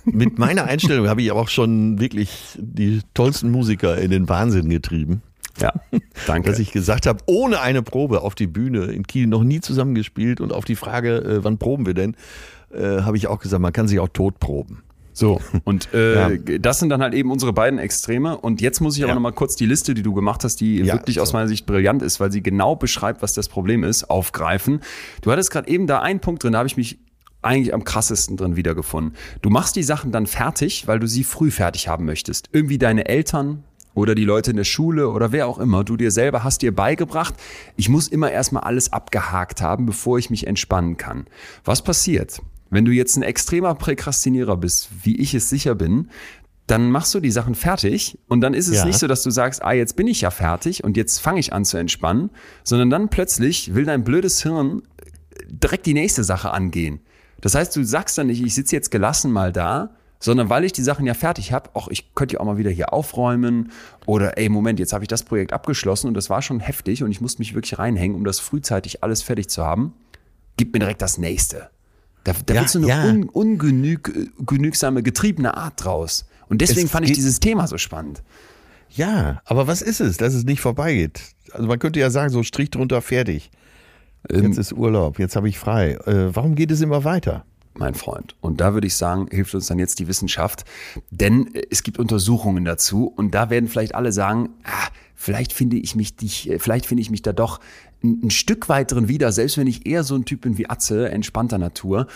Mit meiner Einstellung habe ich aber auch schon wirklich die tollsten Musiker in den Wahnsinn getrieben. Ja, danke. Dass ich gesagt habe, ohne eine Probe auf die Bühne in Kiel noch nie zusammengespielt und auf die Frage, äh, wann proben wir denn, äh, habe ich auch gesagt, man kann sich auch tot proben. So, und äh, Ja. das sind dann halt eben unsere beiden Extreme. Und jetzt muss ich aber Ja. noch mal kurz die Liste, die du gemacht hast, die Ja, wirklich aus so. meiner Sicht brillant ist, weil sie genau beschreibt, was das Problem ist, aufgreifen. Du hattest gerade eben da einen Punkt drin, da habe ich mich eigentlich am krassesten drin wiedergefunden. Du machst die Sachen dann fertig, weil du sie früh fertig haben möchtest. Irgendwie deine Eltern oder die Leute in der Schule oder wer auch immer, du dir selber hast dir beigebracht, ich muss immer erstmal alles abgehakt haben, bevor ich mich entspannen kann. Was passiert? Wenn du jetzt ein extremer Präkrastinierer bist, wie ich es sicher bin, dann machst du die Sachen fertig und dann ist es Ja. nicht so, dass du sagst, ah, jetzt bin ich ja fertig und jetzt fange ich an zu entspannen, sondern dann plötzlich will dein blödes Hirn direkt die nächste Sache angehen. Das heißt, du sagst dann nicht, ich sitze jetzt gelassen mal da, sondern weil ich die Sachen ja fertig habe, auch ich könnte ja auch mal wieder hier aufräumen oder ey, Moment, jetzt habe ich das Projekt abgeschlossen und das war schon heftig und ich musste mich wirklich reinhängen, um das frühzeitig alles fertig zu haben. Gib mir direkt das nächste. Da, da Ja, wird so eine ja. un, ungenügsame, getriebene Art draus. Und deswegen Es fand ich dieses Thema so spannend. Ja, aber was ist es, dass es nicht vorbeigeht? Also man könnte ja sagen, so Strich drunter, fertig. Ähm, Jetzt ist Urlaub, jetzt habe ich frei. Äh, warum geht es immer weiter? mein Freund. Und da würde ich sagen, hilft uns dann jetzt die Wissenschaft, denn äh, es gibt Untersuchungen dazu und da werden vielleicht alle sagen, ah, vielleicht finde ich mich dich, äh, vielleicht finde ich mich da doch ein, ein Stück weit drin wieder, selbst wenn ich eher so ein Typ bin wie Atze, entspannter Natur.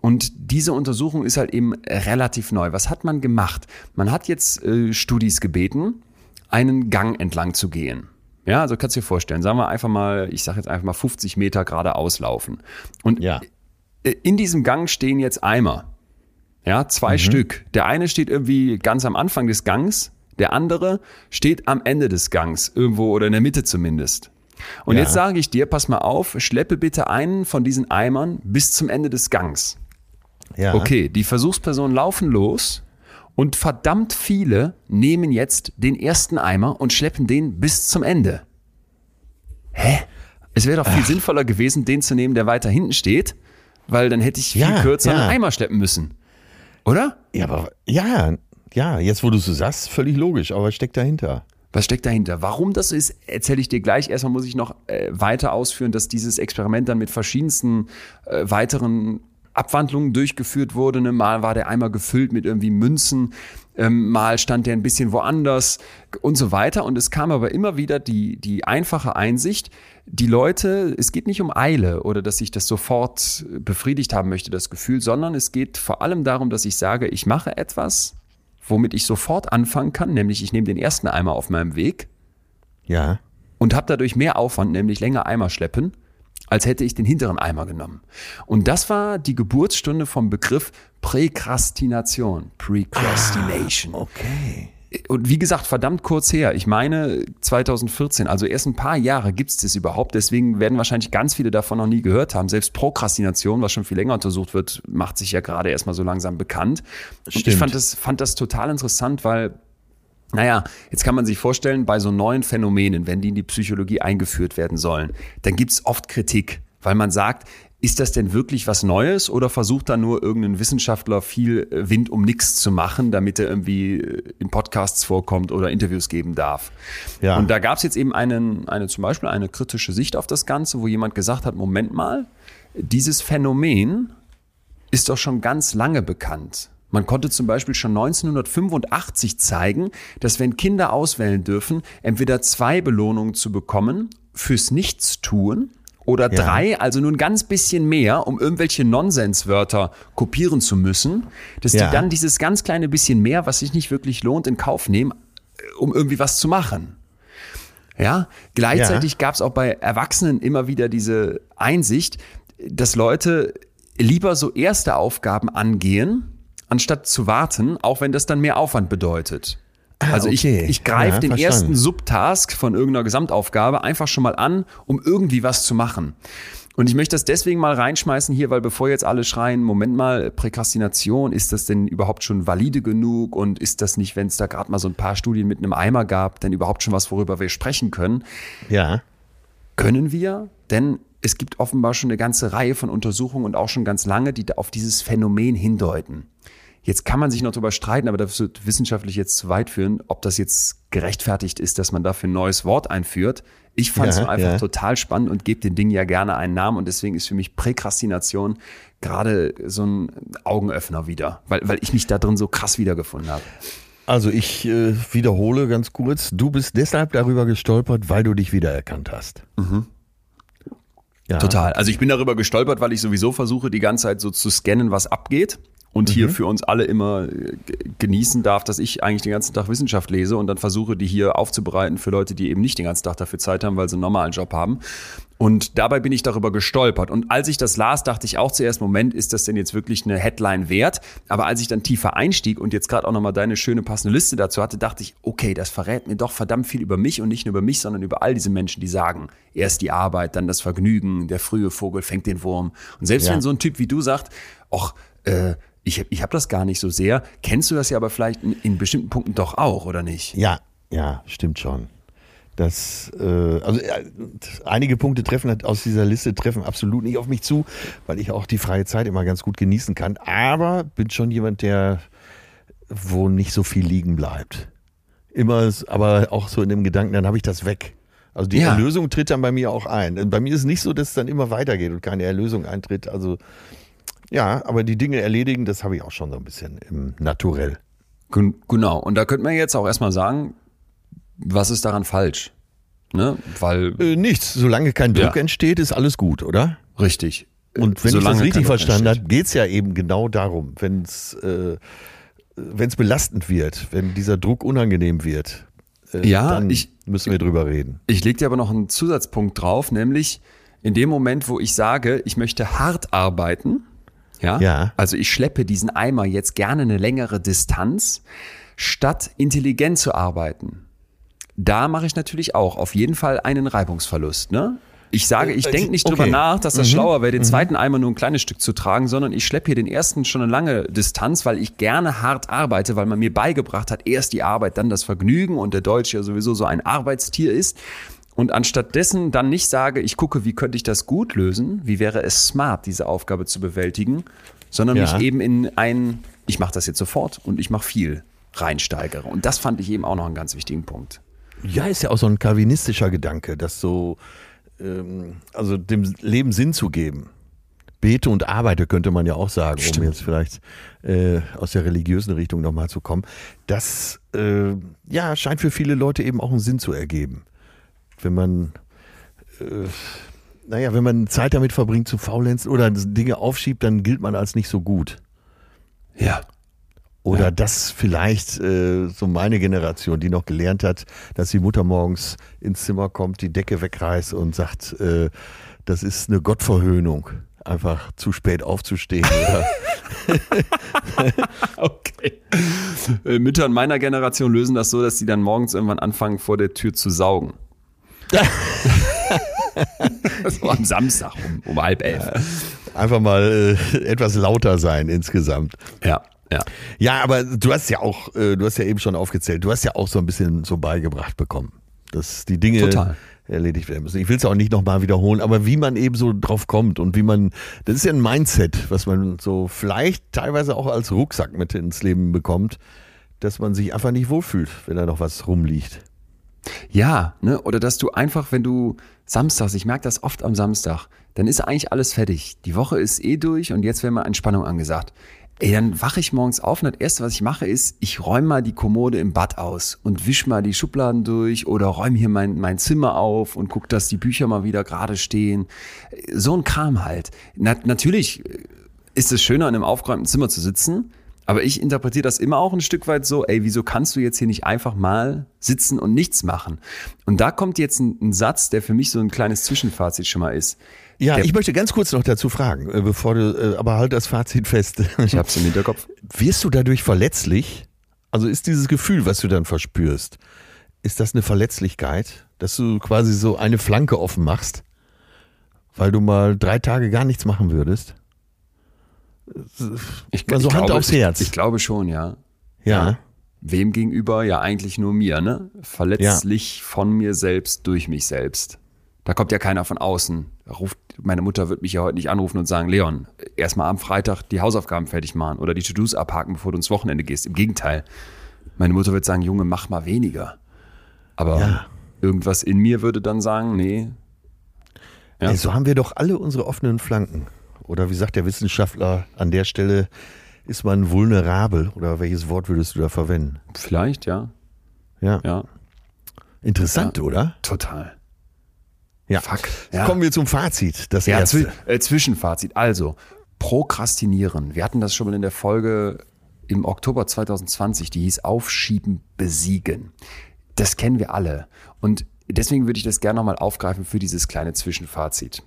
Und diese Untersuchung ist halt eben relativ neu. Was hat man gemacht? Man hat jetzt äh, Studis gebeten, einen Gang entlang zu gehen. Ja, also kannst du dir vorstellen, sagen wir einfach mal, ich sage jetzt einfach mal 50 Meter geradeaus laufen. Und Ja. äh, in diesem Gang stehen jetzt Eimer. Ja, zwei Stück. Der eine steht irgendwie ganz am Anfang des Gangs, der andere steht am Ende des Gangs, irgendwo oder in der Mitte zumindest. Und Ja. jetzt sage ich dir, pass mal auf, schleppe bitte einen von diesen Eimern bis zum Ende des Gangs. Ja. Okay, die Versuchspersonen laufen los und verdammt viele nehmen jetzt den ersten Eimer und schleppen den bis zum Ende. Hä? Es wäre doch viel sinnvoller gewesen, den zu nehmen, der weiter hinten steht, weil dann hätte ich viel Ja, kürzer ja. einen Eimer schleppen müssen. Oder? Ja, aber ja, ja, jetzt wo du es so sagst, völlig logisch, aber was steckt dahinter? Was steckt dahinter? Warum das so ist, erzähle ich dir gleich. Erstmal muss ich noch äh, weiter ausführen, dass dieses Experiment dann mit verschiedensten äh, weiteren Abwandlungen durchgeführt wurde. Ne? Mal war der Eimer gefüllt mit irgendwie Münzen, ähm, mal stand der ein bisschen woanders und so weiter. Und es kam aber immer wieder die, die einfache Einsicht, die Leute, es geht nicht um Eile oder dass ich das sofort befriedigt haben möchte, das Gefühl, sondern es geht vor allem darum, dass ich sage, ich mache etwas, womit ich sofort anfangen kann, nämlich ich nehme den ersten Eimer auf meinem Weg Ja. und habe dadurch mehr Aufwand, nämlich länger Eimer schleppen, als hätte ich den hinteren Eimer genommen. Und das war die Geburtsstunde vom Begriff Präkrastination, Precrastination. Okay. Und wie gesagt, verdammt kurz her. Ich meine 2014, also erst ein paar Jahre gibt es das überhaupt. Deswegen werden wahrscheinlich ganz viele davon noch nie gehört haben. Selbst Prokrastination, was schon viel länger untersucht wird, macht sich ja gerade erstmal so langsam bekannt. Und ich fand das, fand das total interessant, weil naja, jetzt kann man sich vorstellen, bei so neuen Phänomenen, wenn die in die Psychologie eingeführt werden sollen, dann gibt's oft Kritik, weil man sagt, ist das denn wirklich was Neues oder versucht da nur irgendein Wissenschaftler viel äh, Wind um nichts zu machen, damit er irgendwie äh, in Podcasts vorkommt oder Interviews geben darf? Ja. Und da gab's jetzt eben einen, eine zum Beispiel eine kritische Sicht auf das Ganze, wo jemand gesagt hat, Moment mal, dieses Phänomen ist doch schon ganz lange bekannt. Man konnte zum Beispiel schon 1985 zeigen, dass wenn Kinder auswählen dürfen, entweder zwei Belohnungen zu bekommen fürs Nichtstun oder Ja. drei, also nur ein ganz bisschen mehr, um irgendwelche Nonsenswörter kopieren zu müssen, dass Ja. die dann dieses ganz kleine bisschen mehr, was sich nicht wirklich lohnt, in Kauf nehmen, äh, um irgendwie was zu machen. Ja, gleichzeitig gab es auch bei Erwachsenen immer wieder diese Einsicht, dass Leute lieber so erste Aufgaben angehen, anstatt zu warten, auch wenn das dann mehr Aufwand bedeutet. Also okay. ich, ich greife Ja, den verstanden. ersten Subtask von irgendeiner Gesamtaufgabe einfach schon mal an, um irgendwie was zu machen. Und ich möchte das deswegen mal reinschmeißen hier, weil bevor jetzt alle schreien, Moment mal, Präkrastination, ist das denn überhaupt schon valide genug und ist das nicht, wenn es da gerade mal so ein paar Studien mit einem Eimer gab, denn überhaupt schon was, worüber wir sprechen können? Ja. Können wir? Denn es gibt offenbar schon eine ganze Reihe von Untersuchungen und auch schon ganz lange, die auf dieses Phänomen hindeuten. Jetzt kann man sich noch darüber streiten, aber das wird wissenschaftlich jetzt zu weit führen, ob das jetzt gerechtfertigt ist, dass man dafür ein neues Wort einführt. Ich fand es Ja, einfach ja. total spannend und gebe den Ding ja gerne einen Namen und deswegen ist für mich Präkrastination gerade so ein Augenöffner wieder, weil, weil ich mich da drin so krass wiedergefunden habe. Also ich äh, wiederhole ganz kurz, du bist deshalb darüber gestolpert, weil du dich wiedererkannt hast. Ja. Total. Also ich bin darüber gestolpert, weil ich sowieso versuche, die ganze Zeit so zu scannen, was abgeht. Und hier für uns alle immer äh, genießen darf, dass ich eigentlich den ganzen Tag Wissenschaft lese und dann versuche, die hier aufzubereiten für Leute, die eben nicht den ganzen Tag dafür Zeit haben, weil sie einen normalen Job haben. Und dabei bin ich darüber gestolpert. Und als ich das las, dachte ich auch zuerst, Moment, ist das denn jetzt wirklich eine Headline wert? Aber als ich dann tiefer einstieg und jetzt gerade auch nochmal deine schöne passende Liste dazu hatte, dachte ich, okay, das verrät mir doch verdammt viel über mich und nicht nur über mich, sondern über all diese Menschen, die sagen, erst die Arbeit, dann das Vergnügen, der frühe Vogel fängt den Wurm. Und selbst Ja. wenn so ein Typ wie du sagt, ach, äh, ich, ich habe das gar nicht so sehr, kennst du das ja aber vielleicht in, in bestimmten Punkten doch auch, oder nicht? Ja, ja, stimmt schon. Das, äh, also äh, einige Punkte treffen halt aus dieser Liste treffen absolut nicht auf mich zu, weil ich auch die freie Zeit immer ganz gut genießen kann. Aber bin schon jemand, der wo nicht so viel liegen bleibt. Immer, aber auch so in dem Gedanken, dann habe ich das weg. Also die Ja. Erlösung tritt dann bei mir auch ein. Bei mir ist es nicht so, dass es dann immer weitergeht und keine Erlösung eintritt. Also ja, aber die Dinge erledigen, das habe ich auch schon so ein bisschen im Naturell. Gen- Genau. Und da könnte man jetzt auch erstmal sagen, was ist daran falsch? Ne? Weil, Äh, nichts. Solange kein Druck Ja. entsteht, ist alles gut, oder? richtig. Und wenn Solange ich das richtig verstanden habe, geht es ja eben genau darum, wenn es äh, wenn's belastend wird, wenn dieser Druck unangenehm wird, äh, Ja, dann ich- müssen wir drüber reden. Ich leg dir aber noch einen Zusatzpunkt drauf, nämlich in dem Moment, wo ich sage, ich möchte hart arbeiten, ja, Ja. also ich schleppe diesen Eimer jetzt gerne eine längere Distanz, statt intelligent zu arbeiten. Da mache ich natürlich auch auf jeden Fall einen Reibungsverlust, ne? Ich sage, ich denke nicht drüber okay. nach, dass das schlauer wäre, den zweiten Eimer nur ein kleines Stück zu tragen, sondern ich schleppe hier den ersten schon eine lange Distanz, weil ich gerne hart arbeite, weil man mir beigebracht hat, erst die Arbeit, dann das Vergnügen und der Deutsche ja sowieso so ein Arbeitstier ist. Und anstatt dessen dann nicht sage, ich gucke, wie könnte ich das gut lösen, wie wäre es smart, diese Aufgabe zu bewältigen, sondern Ja. mich eben in ein, ich mache das jetzt sofort und ich mache viel reinsteigere. Und das fand ich eben auch noch einen ganz wichtigen Punkt. Ja, ist ja auch so ein kalvinistischer Gedanke, das so, ähm, also dem Leben Sinn zu geben. Bete und arbeite, könnte man ja auch sagen, um Stimmt. jetzt vielleicht äh, aus der religiösen Richtung nochmal zu kommen. Das äh, ja, scheint für viele Leute eben auch einen Sinn zu ergeben. Wenn man, äh, naja, wenn man Zeit damit verbringt zu faulenzen oder Dinge aufschiebt, dann gilt man als nicht so gut. Ja. Oder das vielleicht äh, so meine Generation, die noch gelernt hat, dass die Mutter morgens ins Zimmer kommt, die Decke wegreißt und sagt, äh, das ist eine Gottverhöhnung, einfach zu spät aufzustehen. <laughs> <laughs> Okay. Äh, Mütter in meiner Generation lösen das so, dass sie dann morgens irgendwann anfangen, vor der Tür zu saugen. So <laughs> am Samstag um, um halb elf. einfach mal äh, etwas lauter sein insgesamt. Ja, ja. Ja, aber du hast ja auch, äh, du hast ja eben schon aufgezählt, du hast ja auch so ein bisschen so beigebracht bekommen, dass die Dinge Total. erledigt werden müssen. Ich will es auch nicht nochmal wiederholen, aber wie man eben so drauf kommt und wie man, das ist ja ein Mindset, was man so vielleicht teilweise auch als Rucksack mit ins Leben bekommt, dass man sich einfach nicht wohlfühlt, wenn da noch was rumliegt. Ja, ne? Oder dass du einfach, wenn du samstags, ich merke das oft am Samstag, dann ist eigentlich alles fertig. Die Woche ist eh durch und jetzt wäre mal Entspannung angesagt. Ey, dann wache ich morgens auf und das erste, was ich mache, ist, ich räume mal die Kommode im Bad aus und wisch mal die Schubladen durch oder räume hier mein, mein Zimmer auf und guck, dass die Bücher mal wieder gerade stehen. So ein Kram halt. Na, natürlich ist es schöner, in einem aufgeräumten Zimmer zu sitzen, aber ich interpretiere das immer auch ein Stück weit so, ey, wieso kannst du jetzt hier nicht einfach mal sitzen und nichts machen? Und da kommt jetzt ein, ein Satz, der für mich so ein kleines Zwischenfazit schon mal ist. Ja, Der- ich möchte ganz kurz noch dazu fragen, äh, bevor du, äh, aber halt das Fazit fest. Ich hab's im Hinterkopf. <laughs> Wirst du dadurch verletzlich? Also ist dieses Gefühl, was du dann verspürst, ist das eine Verletzlichkeit, dass du quasi so eine Flanke offen machst, weil du mal drei Tage gar nichts machen würdest? Ich, Mal so ich Hand glaube, aufs Herz. Ich, ich glaube schon, ja. Ja. Wem gegenüber? Ja, eigentlich nur mir, ne? Verletzlich von mir selbst durch mich selbst. Da kommt ja keiner von außen. Ruft, meine Mutter wird mich ja heute nicht anrufen und sagen, Leon, erstmal am Freitag die Hausaufgaben fertig machen oder die To-Dos abhaken, bevor du ins Wochenende gehst. Im Gegenteil. Meine Mutter wird sagen, Junge, mach mal weniger. Aber Ja. irgendwas in mir würde dann sagen, nee. Ja. Ey, so haben wir doch alle unsere offenen Flanken. Oder wie sagt der Wissenschaftler an der Stelle, ist man vulnerabel? Oder welches Wort würdest du da verwenden? Vielleicht, ja. Ja. Ja. Interessant, Ja. oder? Total. Ja. Fuck. Ja. Kommen wir zum Fazit. Das Ja, erste. zwi äh, Zwischenfazit. Also, Prokrastinieren. Wir hatten das schon mal in der Folge im Oktober 2020, die hieß Aufschieben, besiegen. Das kennen wir alle. Und deswegen würde ich das gerne nochmal aufgreifen für dieses kleine Zwischenfazit.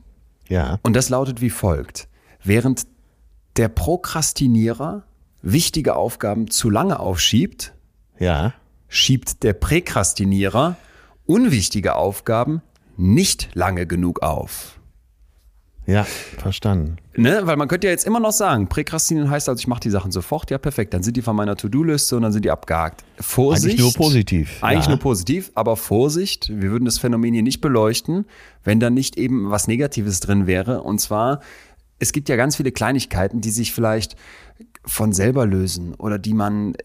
Ja. Und das lautet wie folgt. Während der Prokrastinierer wichtige Aufgaben zu lange aufschiebt, Ja. schiebt der Präkrastinierer unwichtige Aufgaben nicht lange genug auf. Ja. Verstanden. Ne? Weil man könnte ja jetzt immer noch sagen, Präkrastinieren heißt also, ich mache die Sachen sofort, ja perfekt, dann sind die von meiner To-Do-Liste und dann sind die abgehakt. Vorsicht. Eigentlich nur positiv. Eigentlich Ja. nur positiv, aber Vorsicht, wir würden das Phänomen hier nicht beleuchten, wenn da nicht eben was Negatives drin wäre. Und zwar, es gibt ja ganz viele Kleinigkeiten, die sich vielleicht von selber lösen oder die man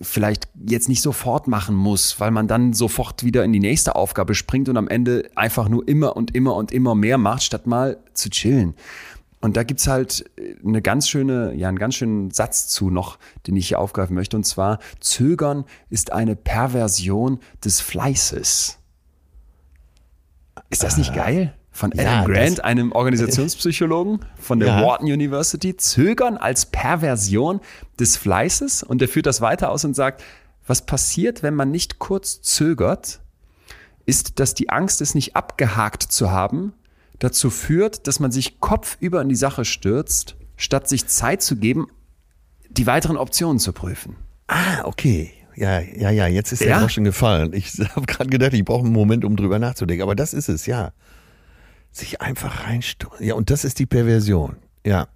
vielleicht jetzt nicht sofort machen muss, weil man dann sofort wieder in die nächste Aufgabe springt und am Ende einfach nur immer und immer und immer mehr macht, statt mal zu chillen. Und da gibt's halt eine ganz schöne, ja, einen ganz schönen Satz zu noch, den ich hier aufgreifen möchte. Und zwar, Zögern ist eine Perversion des Fleißes. Ist das nicht geil? Von Adam ja, Grant, einem <laughs> Organisationspsychologen von der Ja. Wharton University. Zögern als Perversion des Fleißes. Und er führt das weiter aus und sagt, was passiert, wenn man nicht kurz zögert, ist, dass die Angst, es nicht abgehakt zu haben, dazu führt, dass man sich kopfüber in die Sache stürzt, statt sich Zeit zu geben, die weiteren Optionen zu prüfen. Ah, okay. Ja, ja, ja, jetzt ist Ja? der schon gefallen. Ich <laughs> habe gerade gedacht, ich brauche einen Moment, um drüber nachzudenken. Aber das ist es, ja. Sich einfach reinstürzen. Ja, und das ist die Perversion. Ja.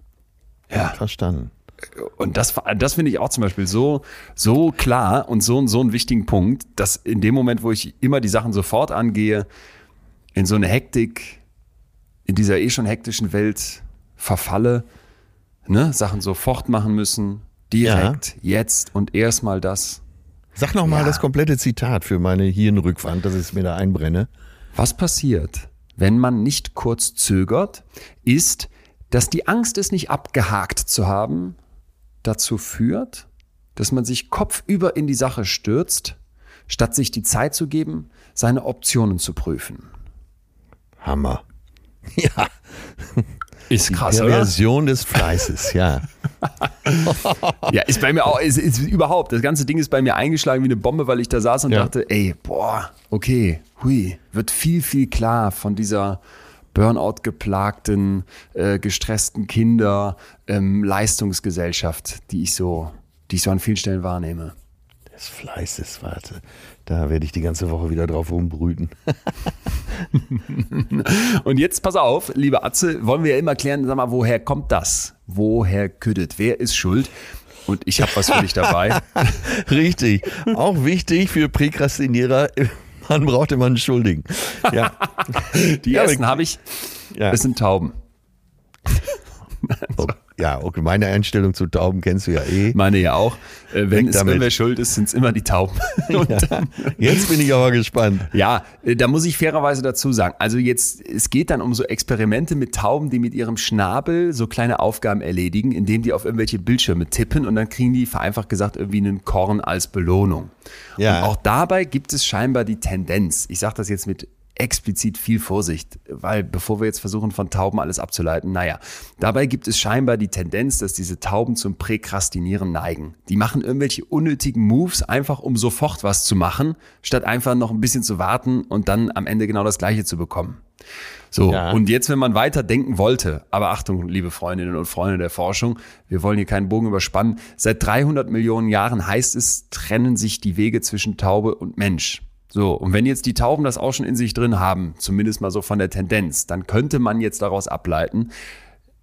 Ja. Verstanden. Und das, das finde ich auch zum Beispiel so, so klar und so, so einen wichtigen Punkt, dass in dem Moment, wo ich immer die Sachen sofort angehe, in so eine Hektik, in dieser eh schon hektischen Welt verfalle, ne, Sachen sofort machen müssen, direkt, jetzt und erstmal das. Sag noch mal Ja. das komplette Zitat für meine Hirnrückwand, dass ich es mir da einbrenne. Was passiert, wenn man nicht kurz zögert, ist, dass die Angst, es nicht abgehakt zu haben, dazu führt, dass man sich kopfüber in die Sache stürzt, statt sich die Zeit zu geben, seine Optionen zu prüfen. Hammer. <laughs> Ja, Ist die Perversion des Fleißes, ja. <laughs> Ja, ist bei mir auch, ist, ist überhaupt, das ganze Ding ist bei mir eingeschlagen wie eine Bombe, weil ich da saß und Ja. dachte, ey, boah, okay, hui, wird viel, viel klar von dieser Burnout geplagten, äh, gestressten Kinder, ähm, Leistungsgesellschaft, die ich so, die ich so an vielen Stellen wahrnehme. Des Fleißes, warte. Da werde ich die ganze Woche wieder drauf rumbrüten. <laughs> Und jetzt pass auf, liebe Atze, wollen wir ja immer klären, sag mal, woher kommt das? Woher küdet? Wer ist schuld? Und ich habe was für dich dabei. <laughs> Richtig. Auch wichtig für Präkrastinierer. Man braucht immer einen Schuldigen. Ja. <laughs> Die ersten habe ich, Ja. es sind Tauben. Oh, ja, okay. Meine Einstellung zu Tauben kennst du ja eh. Meine ja auch. Äh, wenn Weg es damit. irgendwer schuld ist, sind es immer die Tauben. <laughs> Ja. Jetzt bin ich aber gespannt. Ja, äh, da muss ich fairerweise dazu sagen. Also jetzt, es geht dann um so Experimente mit Tauben, die mit ihrem Schnabel so kleine Aufgaben erledigen, indem die auf irgendwelche Bildschirme tippen und dann kriegen die vereinfacht gesagt irgendwie einen Korn als Belohnung. Ja. Und auch dabei gibt es scheinbar die Tendenz, ich sage das jetzt mit explizit viel Vorsicht, weil bevor wir jetzt versuchen von Tauben alles abzuleiten, naja, dabei gibt es scheinbar die Tendenz, dass diese Tauben zum Präkrastinieren neigen. Die machen irgendwelche unnötigen Moves, einfach um sofort was zu machen, statt einfach noch ein bisschen zu warten und dann am Ende genau das Gleiche zu bekommen. So, Ja. und jetzt, wenn man weiter denken wollte, aber Achtung, liebe Freundinnen und Freunde der Forschung, wir wollen hier keinen Bogen überspannen. Seit 300 Millionen Jahren heißt es, trennen sich die Wege zwischen Taube und Mensch. So, und wenn jetzt die Tauben das auch schon in sich drin haben, zumindest mal so von der Tendenz, dann könnte man jetzt daraus ableiten,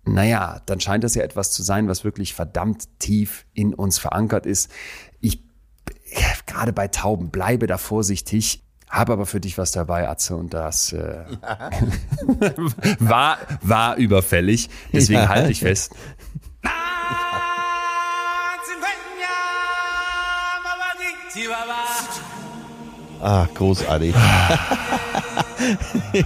naja, dann scheint das ja etwas zu sein, was wirklich verdammt tief in uns verankert ist. Ich, gerade bei Tauben, bleibe da vorsichtig. Habe aber für dich was dabei, Atze, und das äh, <laughs> war, war überfällig. Deswegen Ja. halte ich fest. Ah, großartig. <laughs>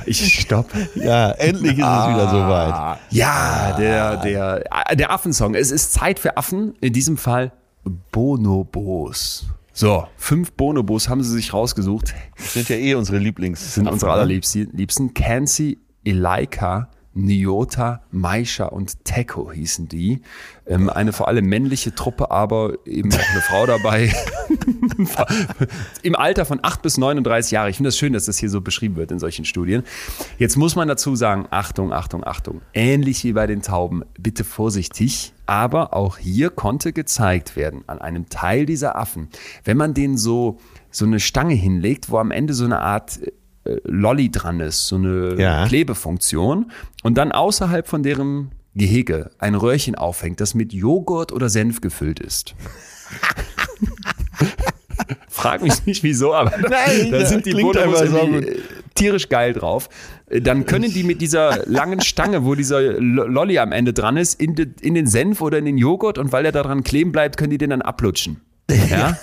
Ich stopp. Ja, endlich ist es wieder soweit. Ja, der, der, der Affensong. Es ist Zeit für Affen. In diesem Fall Bonobos. So, fünf Bonobos haben sie sich rausgesucht. Das sind ja eh unsere Lieblings. Das sind unsere allerliebsten. Liebsten. Kansi, Eleika, Nyota, Maisha und Teko hießen die. Ähm, eine vor allem männliche Truppe, aber eben auch eine Frau dabei. <laughs> Im Alter von 8 bis 39 Jahre. Ich finde das schön, dass das hier so beschrieben wird in solchen Studien. Jetzt muss man dazu sagen, Achtung, Achtung, Achtung. Ähnlich wie bei den Tauben, bitte vorsichtig. Aber auch hier konnte gezeigt werden, an einem Teil dieser Affen, wenn man denen so, so eine Stange hinlegt, wo am Ende so eine Art äh, Lolly dran ist, so eine Ja. Klebefunktion und dann außerhalb von deren Gehege ein Röhrchen aufhängt, das mit Joghurt oder Senf gefüllt ist. <laughs> Frag mich nicht wieso, aber Nein, da sind die einfach so äh, tierisch geil drauf. Äh, Dann können die mit dieser langen Stange, wo dieser Lo- Lolly am Ende dran ist, in, de, in den Senf oder in den Joghurt und weil der da dran kleben bleibt, können die den dann ablutschen. <laughs> Ja?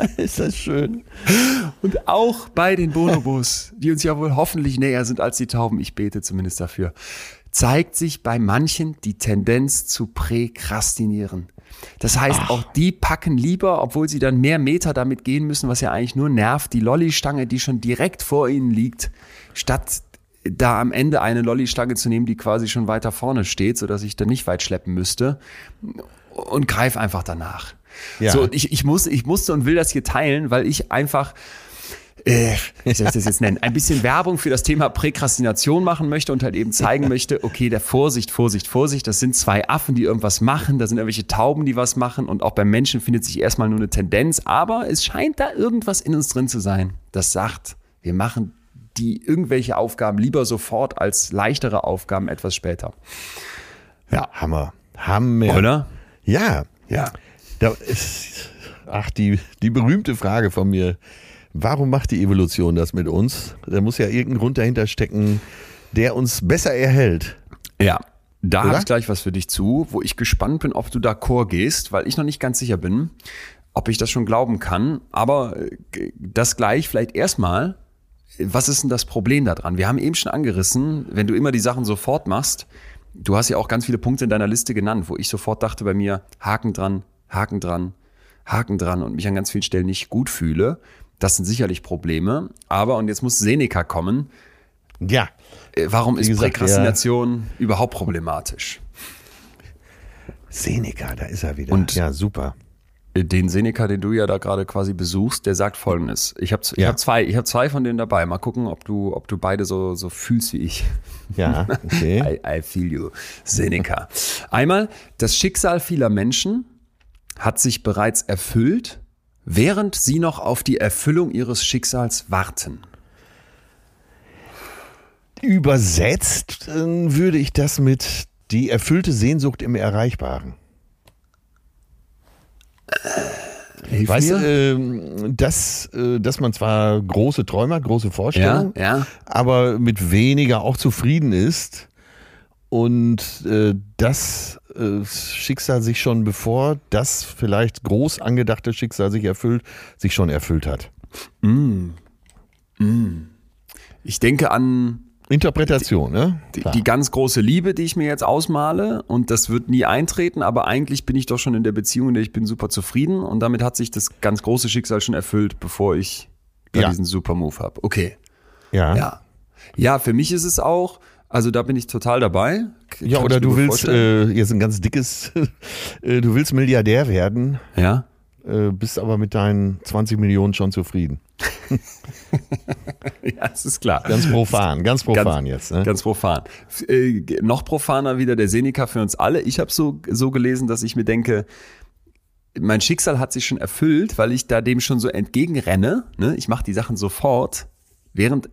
<laughs> Ist das schön. Und auch bei den Bonobos, die uns ja wohl hoffentlich näher sind als die Tauben, ich bete zumindest dafür, zeigt sich bei manchen die Tendenz zu präkrastinieren. Das heißt, auch die packen lieber, obwohl sie dann mehr Meter damit gehen müssen, was ja eigentlich nur nervt, die Lollistange, die schon direkt vor ihnen liegt, statt da am Ende eine Lollistange zu nehmen, die quasi schon weiter vorne steht, sodass ich dann nicht weit schleppen müsste und greif einfach danach. Ja. So, ich, ich, muss, ich musste und will das hier teilen, weil ich einfach, äh, wie soll ich das jetzt nennen, ein bisschen Werbung für das Thema Präkrastination machen möchte und halt eben zeigen möchte, okay, der Vorsicht, Vorsicht, Vorsicht, das sind zwei Affen, die irgendwas machen, da sind irgendwelche Tauben, die was machen und auch beim Menschen findet sich erstmal nur eine Tendenz, aber es scheint da irgendwas in uns drin zu sein, das sagt, wir machen die irgendwelche Aufgaben lieber sofort als leichtere Aufgaben etwas später. Ja, Hammer. Hammer. Oder? Ja. Ja. Da ist, ach, die, die berühmte Frage von mir. Warum macht die Evolution das mit uns? Da muss ja irgendein Grund dahinter stecken, der uns besser erhält. Ja, da habe ich gleich was für dich zu, wo ich gespannt bin, ob du d'accord gehst, weil ich noch nicht ganz sicher bin, ob ich das schon glauben kann. Aber äh, das gleich vielleicht erstmal. Was ist denn das Problem daran? Wir haben eben schon angerissen, wenn du immer die Sachen sofort machst, du hast ja auch ganz viele Punkte in deiner Liste genannt, wo ich sofort dachte bei mir, Haken dran, Haken dran, Haken dran und mich an ganz vielen Stellen nicht gut fühle. Das sind sicherlich Probleme. Aber, und jetzt muss Seneca kommen, Ja. äh, warum ist gesagt, Präkrastination überhaupt problematisch? Seneca, da ist er wieder. Und- ja, super. Den Seneca, den du ja da gerade quasi besuchst, der sagt folgendes. Ich habe Ja. hab zwei, ich hab zwei von denen dabei. Mal gucken, ob du, ob du beide so, so fühlst wie ich. Ja, okay. <laughs> I, I feel you. Seneca. Einmal, das Schicksal vieler Menschen hat sich bereits erfüllt, während sie noch auf die Erfüllung ihres Schicksals warten. Übersetzt äh, würde ich das mit die erfüllte Sehnsucht im Erreichbaren. Hilf Weißt du, ähm, dass, äh, dass man zwar große Träume hat, große Vorstellungen, Ja, ja. aber mit weniger auch zufrieden ist und äh, das äh, Schicksal sich schon bevor das vielleicht groß angedachte Schicksal sich erfüllt, sich schon erfüllt hat. Ich denke an Interpretation, ne? die, die ganz große Liebe, die ich mir jetzt ausmale und das wird nie eintreten, aber eigentlich bin ich doch schon in der Beziehung, in der ich bin super zufrieden und damit hat sich das ganz große Schicksal schon erfüllt, bevor ich da Ja. diesen super Move habe. Okay. ja. Ja. Ja, für mich ist es auch, also da bin ich total dabei. K- Ja, kann oder du willst, äh, jetzt ein ganz dickes, <laughs> äh, du willst Milliardär werden, ja. äh, bist aber mit deinen 20 Millionen schon zufrieden. <laughs> ja, das ist klar. Ganz profan, ganz profan Ganz- jetzt. Ne? Ganz profan. Äh, noch profaner wieder der Seneca für uns alle. Ich habe so, so gelesen, dass ich mir denke, mein Schicksal hat sich schon erfüllt, weil ich da dem schon so entgegenrenne. Ne? Ich mache die Sachen sofort, während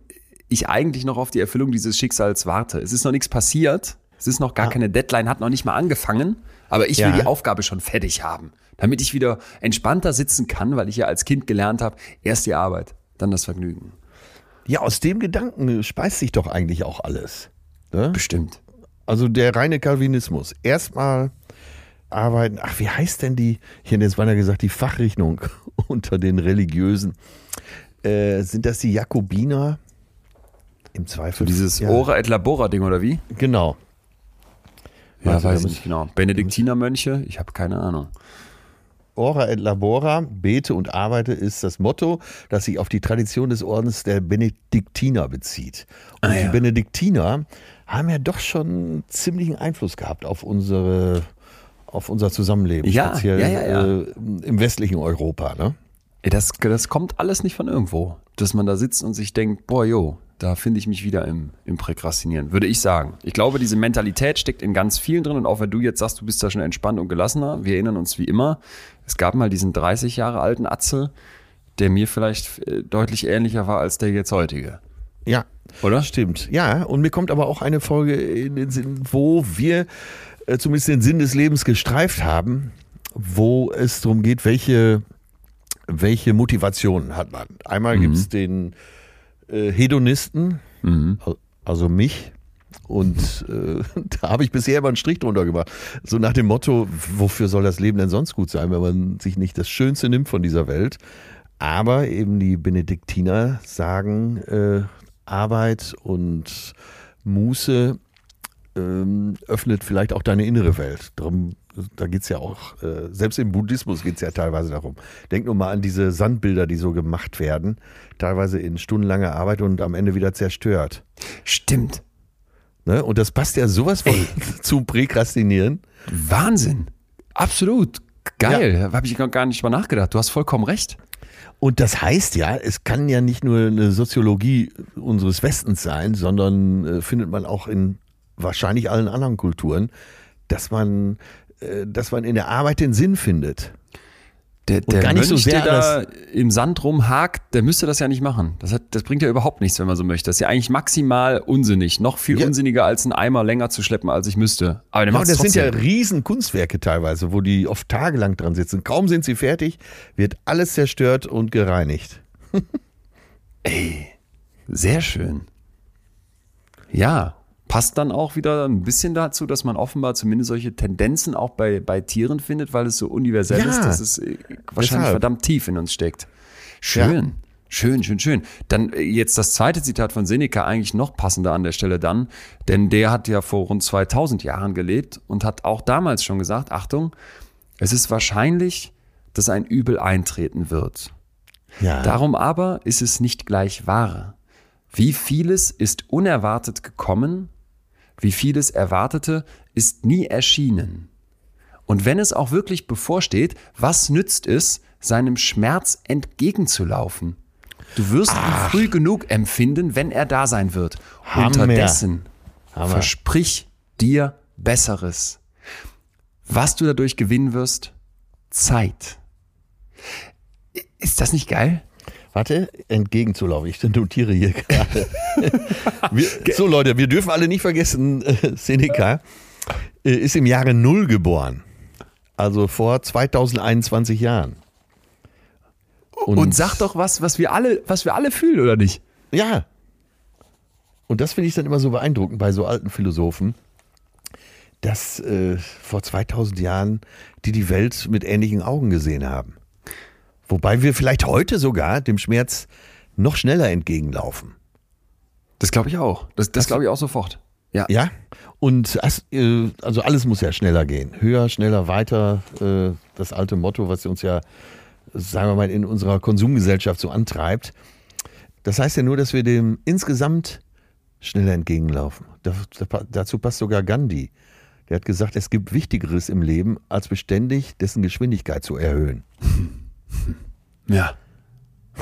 ich eigentlich noch auf die Erfüllung dieses Schicksals warte. Es ist noch nichts passiert. Es ist noch gar keine Deadline, hat noch nicht mal angefangen. Aber ich will Ja. die Aufgabe schon fertig haben, damit ich wieder entspannter sitzen kann, weil ich ja als Kind gelernt habe, erst die Arbeit, dann das Vergnügen. Ja, aus dem Gedanken speist sich doch eigentlich auch alles. Ne? Bestimmt. Also der reine Calvinismus. Erstmal arbeiten, ach, wie heißt denn die, ich hätte jetzt beinahe gesagt, die Fachrichtung <laughs> unter den Religiösen. Äh, sind das die Jakobiner? Im Zweifel. So dieses ja, Ora et Labora Ding oder wie? Genau. Ja, Also weiß nicht genau. Benediktinermönche? Ich habe keine Ahnung. ora et labora, bete und arbeite, ist das Motto, das sich auf die Tradition des Ordens der Benediktiner bezieht. Und Ah, ja. die Benediktiner haben ja doch schon ziemlichen Einfluss gehabt auf unsere auf unser Zusammenleben, Ja, speziell ja. Äh, im westlichen Europa. Ne? Das, das kommt alles nicht von irgendwo. Dass man da sitzt und sich denkt, boah, jo, da finde ich mich wieder im, im Präkrastinieren, würde ich sagen. Ich glaube, diese Mentalität steckt in ganz vielen drin und auch wenn du jetzt sagst, du bist da schon entspannt und gelassener, wir erinnern uns wie immer, es gab mal diesen 30 Jahre alten Atzel, der mir vielleicht äh, deutlich ähnlicher war als der jetzt heutige. Ja, Oder? Stimmt, ja. Und mir kommt aber auch eine Folge in den Sinn, wo wir äh, zumindest den Sinn des Lebens gestreift haben, wo es darum geht, welche, welche Motivationen hat man. Einmal gibt es den äh, Hedonisten, al- also mich. Und äh, <laughs> da habe ich bisher immer einen Strich drunter gemacht. So nach dem Motto, wofür soll das Leben denn sonst gut sein, wenn man sich nicht das Schönste nimmt von dieser Welt? Aber eben die Benediktiner sagen, äh, Arbeit und Muße ähm, öffnet vielleicht auch deine innere Welt. Darum, da geht's ja auch, äh, selbst im Buddhismus geht's ja teilweise darum. Denk nur mal an diese Sandbilder, die so gemacht werden, teilweise in stundenlanger Arbeit und am Ende wieder zerstört. Stimmt. Ne? Und das passt ja sowas von <laughs> zum Präkrastinieren. Wahnsinn. Absolut. Geil. Da habe ich gar nicht mal nachgedacht. Du hast vollkommen recht. Und das heißt ja, es kann ja nicht nur eine Soziologie unseres Westens sein, sondern äh, findet man auch in wahrscheinlich allen anderen Kulturen, dass man, äh, dass man in der Arbeit den Sinn findet. Der, der gar nicht so Mönch, sehr der da im Sand rumhakt, der müsste das ja nicht machen. Das, hat, das bringt ja überhaupt nichts, wenn man so möchte. Das ist ja eigentlich maximal unsinnig. Noch viel Ja. unsinniger, als einen Eimer länger zu schleppen, als ich müsste. Aber der Ja, das sind ja trotzdem. riesen Kunstwerke teilweise, wo die oft tagelang dran sitzen. Kaum sind sie fertig, wird alles zerstört und gereinigt. <laughs> Sehr schön. Ja, passt dann auch wieder ein bisschen dazu, dass man offenbar zumindest solche Tendenzen auch bei, bei Tieren findet, weil es so universell Ja, ist, dass es äh, wahrscheinlich deshalb. verdammt tief in uns steckt. Schön. Schön, schön, schön. Dann äh, jetzt das zweite Zitat von Seneca eigentlich noch passender an der Stelle dann, denn der hat ja vor rund 2000 Jahren gelebt und hat auch damals schon gesagt, Achtung, es ist wahrscheinlich, dass ein Übel eintreten wird. Ja. Darum aber ist es nicht gleich wahr. Wie vieles ist unerwartet gekommen, wie vieles Erwartete ist nie erschienen. Und wenn es auch wirklich bevorsteht, was nützt es, seinem Schmerz entgegenzulaufen? Du wirst ihn früh genug empfinden, wenn er da sein wird. Hammer. Unterdessen Hammer. versprich dir Besseres. Was du dadurch gewinnen wirst? Zeit. Ist das nicht geil? Warte, entgegenzulaufen. Ich notiere hier gerade. <laughs> wir, so Leute, wir dürfen alle nicht vergessen, äh, Seneca äh, ist im Jahre Null geboren. Also vor 2021 Jahren. Und, sag doch was, was wir alle, was wir alle fühlen, oder nicht? Ja. Und das finde ich dann immer so beeindruckend bei so alten Philosophen, dass äh, vor 2000 Jahren die die Welt mit ähnlichen Augen gesehen haben. Wobei wir vielleicht heute sogar dem Schmerz noch schneller entgegenlaufen. Das glaube ich auch. Das, das glaube ich auch sofort. Ja. Ja, und äh, also alles muss ja schneller gehen. Höher, schneller, weiter. äh, Das alte Motto, was uns ja, sagen wir mal, in unserer Konsumgesellschaft so antreibt. Das heißt ja nur, dass wir dem insgesamt schneller entgegenlaufen. Da- da- Dazu passt sogar Gandhi. Der hat gesagt, es gibt Wichtigeres im Leben, als beständig dessen Geschwindigkeit zu erhöhen. <laughs> <laughs> Ja.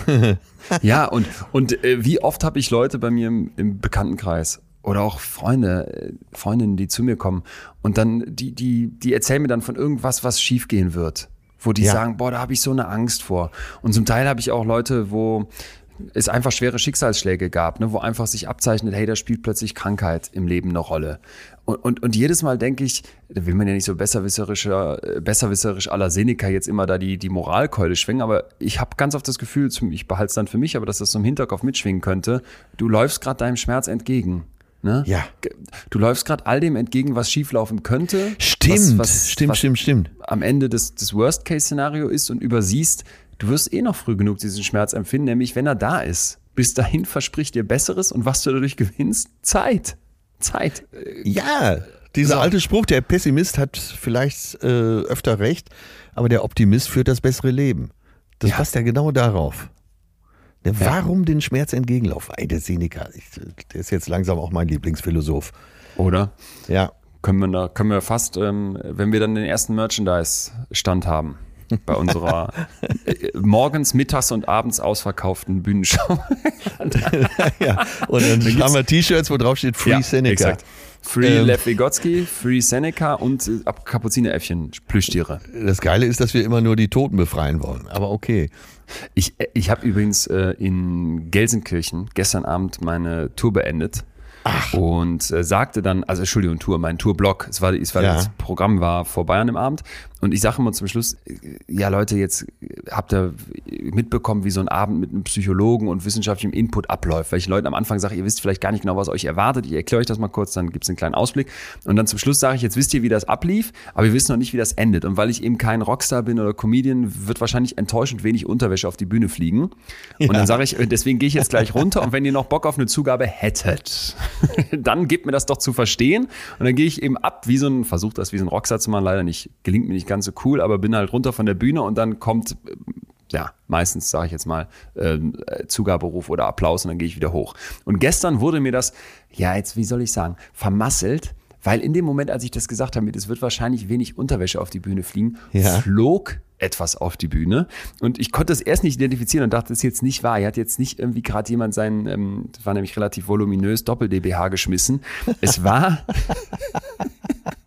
<laughs> ja, und, und äh, wie oft habe ich Leute bei mir im, im Bekanntenkreis oder auch Freunde, äh, Freundinnen, die zu mir kommen und dann, die, die, die erzählen mir dann von irgendwas, was schiefgehen wird. Wo die Ja. sagen, boah, da habe ich so eine Angst vor. Und zum Teil habe ich auch Leute, wo es einfach schwere Schicksalsschläge gab, ne, wo einfach sich abzeichnet, hey, da spielt plötzlich Krankheit im Leben eine Rolle. Und, und, und jedes Mal denke ich, da will man ja nicht so besserwisserischer, äh, besserwisserisch aller Seneca jetzt immer da die, die Moralkeule schwingen, aber ich habe ganz oft das Gefühl, ich behalte es dann für mich, aber dass das so im Hinterkopf mitschwingen könnte, du läufst gerade deinem Schmerz entgegen. Ne? Ja. Du läufst gerade all dem entgegen, was schieflaufen könnte. Stimmt, was, was, stimmt, was stimmt, stimmt. am Ende des, des Worst-Case-Szenario ist und übersiehst, du wirst eh noch früh genug diesen Schmerz empfinden, nämlich wenn er da ist. Bis dahin verspricht dir Besseres und was du dadurch gewinnst? Zeit. Zeit. Ja, Dieser So. alte Spruch, der Pessimist hat vielleicht äh, öfter recht, aber der Optimist führt das bessere Leben. Das Ja. passt ja genau darauf. Ja, warum den Schmerz entgegenlaufen? Ey, der Seneca, ich, der ist jetzt langsam auch mein Lieblingsphilosoph. Oder? Ja, Können wir, da, können wir fast, ähm, wenn wir dann den ersten Merchandise-Stand haben, bei unserer äh, morgens, mittags und abends ausverkauften Bühnenshow. <laughs> ja. Und dann haben wir T-Shirts, wo drauf steht Free Ja, Seneca. Exakt. Free Ähm. Lev Vygotsky, Free Seneca und äh, Ab- Kapuzineräffchen, Plüschtiere. Das Geile ist, dass wir immer nur die Toten befreien wollen. Aber okay. Ich, äh, ich habe übrigens äh, in Gelsenkirchen gestern Abend meine Tour beendet. Und äh, sagte dann, also Entschuldigung, Tour, mein Tourblock, es war, es war Ja. das Programm war vorbei an dem Abend und ich sage immer zum Schluss, ja Leute, jetzt habt ihr mitbekommen, wie so ein Abend mit einem Psychologen und wissenschaftlichem Input abläuft, weil ich Leuten am Anfang sage, ihr wisst vielleicht gar nicht genau, was euch erwartet, ich erkläre euch das mal kurz, dann gibt es einen kleinen Ausblick. Und dann zum Schluss sage ich, jetzt wisst ihr, wie das ablief, aber wir wissen noch nicht, wie das endet. Und weil ich eben kein Rockstar bin oder Comedian, wird wahrscheinlich enttäuschend wenig Unterwäsche auf die Bühne fliegen. Und dann sage ich, äh, deswegen gehe ich jetzt gleich runter. Und wenn ihr noch Bock auf eine Zugabe hättet, <laughs> dann gebt mir das doch zu verstehen. Und dann gehe ich eben ab wie so ein, versuche das wie so ein Rockstar zu machen, leider nicht, gelingt mir nicht ganz so cool, aber bin halt runter von der Bühne und dann kommt, ja, meistens sage ich jetzt mal äh, Zugaberuf oder Applaus und dann gehe ich wieder hoch. Und gestern wurde mir das, ja, jetzt, wie soll ich sagen, vermasselt, weil in dem Moment, als ich das gesagt habe, es wird wahrscheinlich wenig Unterwäsche auf die Bühne fliegen, Ja. flog etwas auf die Bühne und ich konnte es erst nicht identifizieren und dachte, das ist jetzt nicht wahr. Hier hat jetzt nicht irgendwie gerade jemand seinen, ähm, das war nämlich relativ voluminös, Doppel-DBH geschmissen. Es war, <laughs>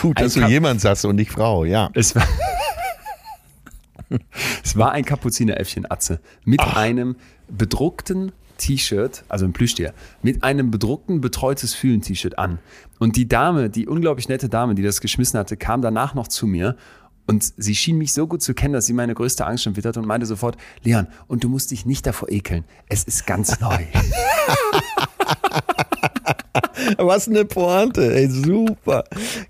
Gut, dass du jemand sagst und nicht Frau, ja. es war, <laughs> es war ein Kapuzineräffchen Atze mit einem bedruckten T-Shirt, also ein Plüschtier, mit einem bedruckten betreutes Fühlen T-Shirt an. Und die Dame, die unglaublich nette Dame, die das geschmissen hatte, kam danach noch zu mir und sie schien mich so gut zu kennen, dass sie meine größte Angst schon witterte und meinte sofort, Leon, und du musst dich nicht davor ekeln. Es ist ganz neu. <laughs> <laughs> Was eine Pointe, ey, super.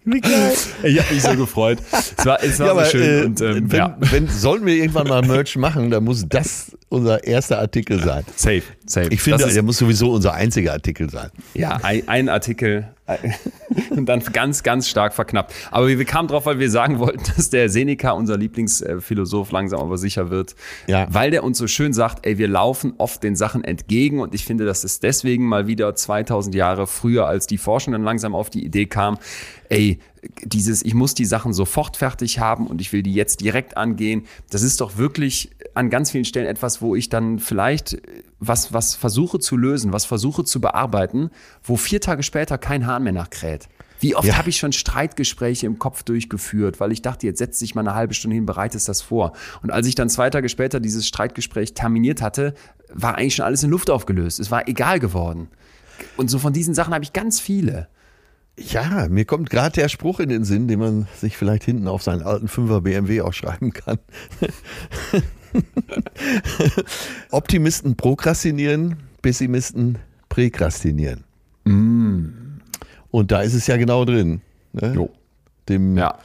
Wie geil. Ich habe mich so gefreut. Es war, es war Ja, so aber, schön. äh, und, ähm, wenn, ja. wenn, sollten wir irgendwann mal Merch machen, dann muss das unser erster Artikel sein. Safe, safe. Ich finde, der muss sowieso unser einziger Artikel sein. Ja, ein, ein Artikel <laughs> und dann ganz, ganz stark verknappt. Aber wir, kamen drauf, weil wir sagen wollten, <laughs> dass der Seneca, unser Lieblingsphilosoph, langsam aber sicher wird. Ja. Weil der uns so schön sagt, ey, wir laufen oft den Sachen entgegen und ich finde, das ist deswegen mal wieder 2000 Jahre früher, als die Forschung dann langsam auf die Idee kam, ey, dieses, ich muss die Sachen sofort fertig haben und ich will die jetzt direkt angehen. Das ist doch wirklich an ganz vielen Stellen etwas, wo ich dann vielleicht was, was versuche zu lösen, was versuche zu bearbeiten, wo vier Tage später kein Hahn mehr nachkräht. Wie oft Ja. habe ich schon Streitgespräche im Kopf durchgeführt, weil ich dachte, jetzt setzt sich mal eine halbe Stunde hin, bereitest das vor. Und als ich dann zwei Tage später dieses Streitgespräch terminiert hatte, war eigentlich schon alles in Luft aufgelöst. Es war egal geworden. Und so von diesen Sachen habe ich ganz viele. Ja, mir kommt gerade der Spruch in den Sinn, den man sich vielleicht hinten auf seinen alten 5er BMW auch schreiben kann. <laughs> <laughs> Optimisten prokrastinieren, Pessimisten präkrastinieren. Und da ist es ja genau drin. Ne? Dem, Ja.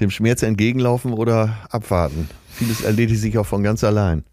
dem Schmerz entgegenlaufen oder abwarten. Vieles erledigt sich auch von ganz allein.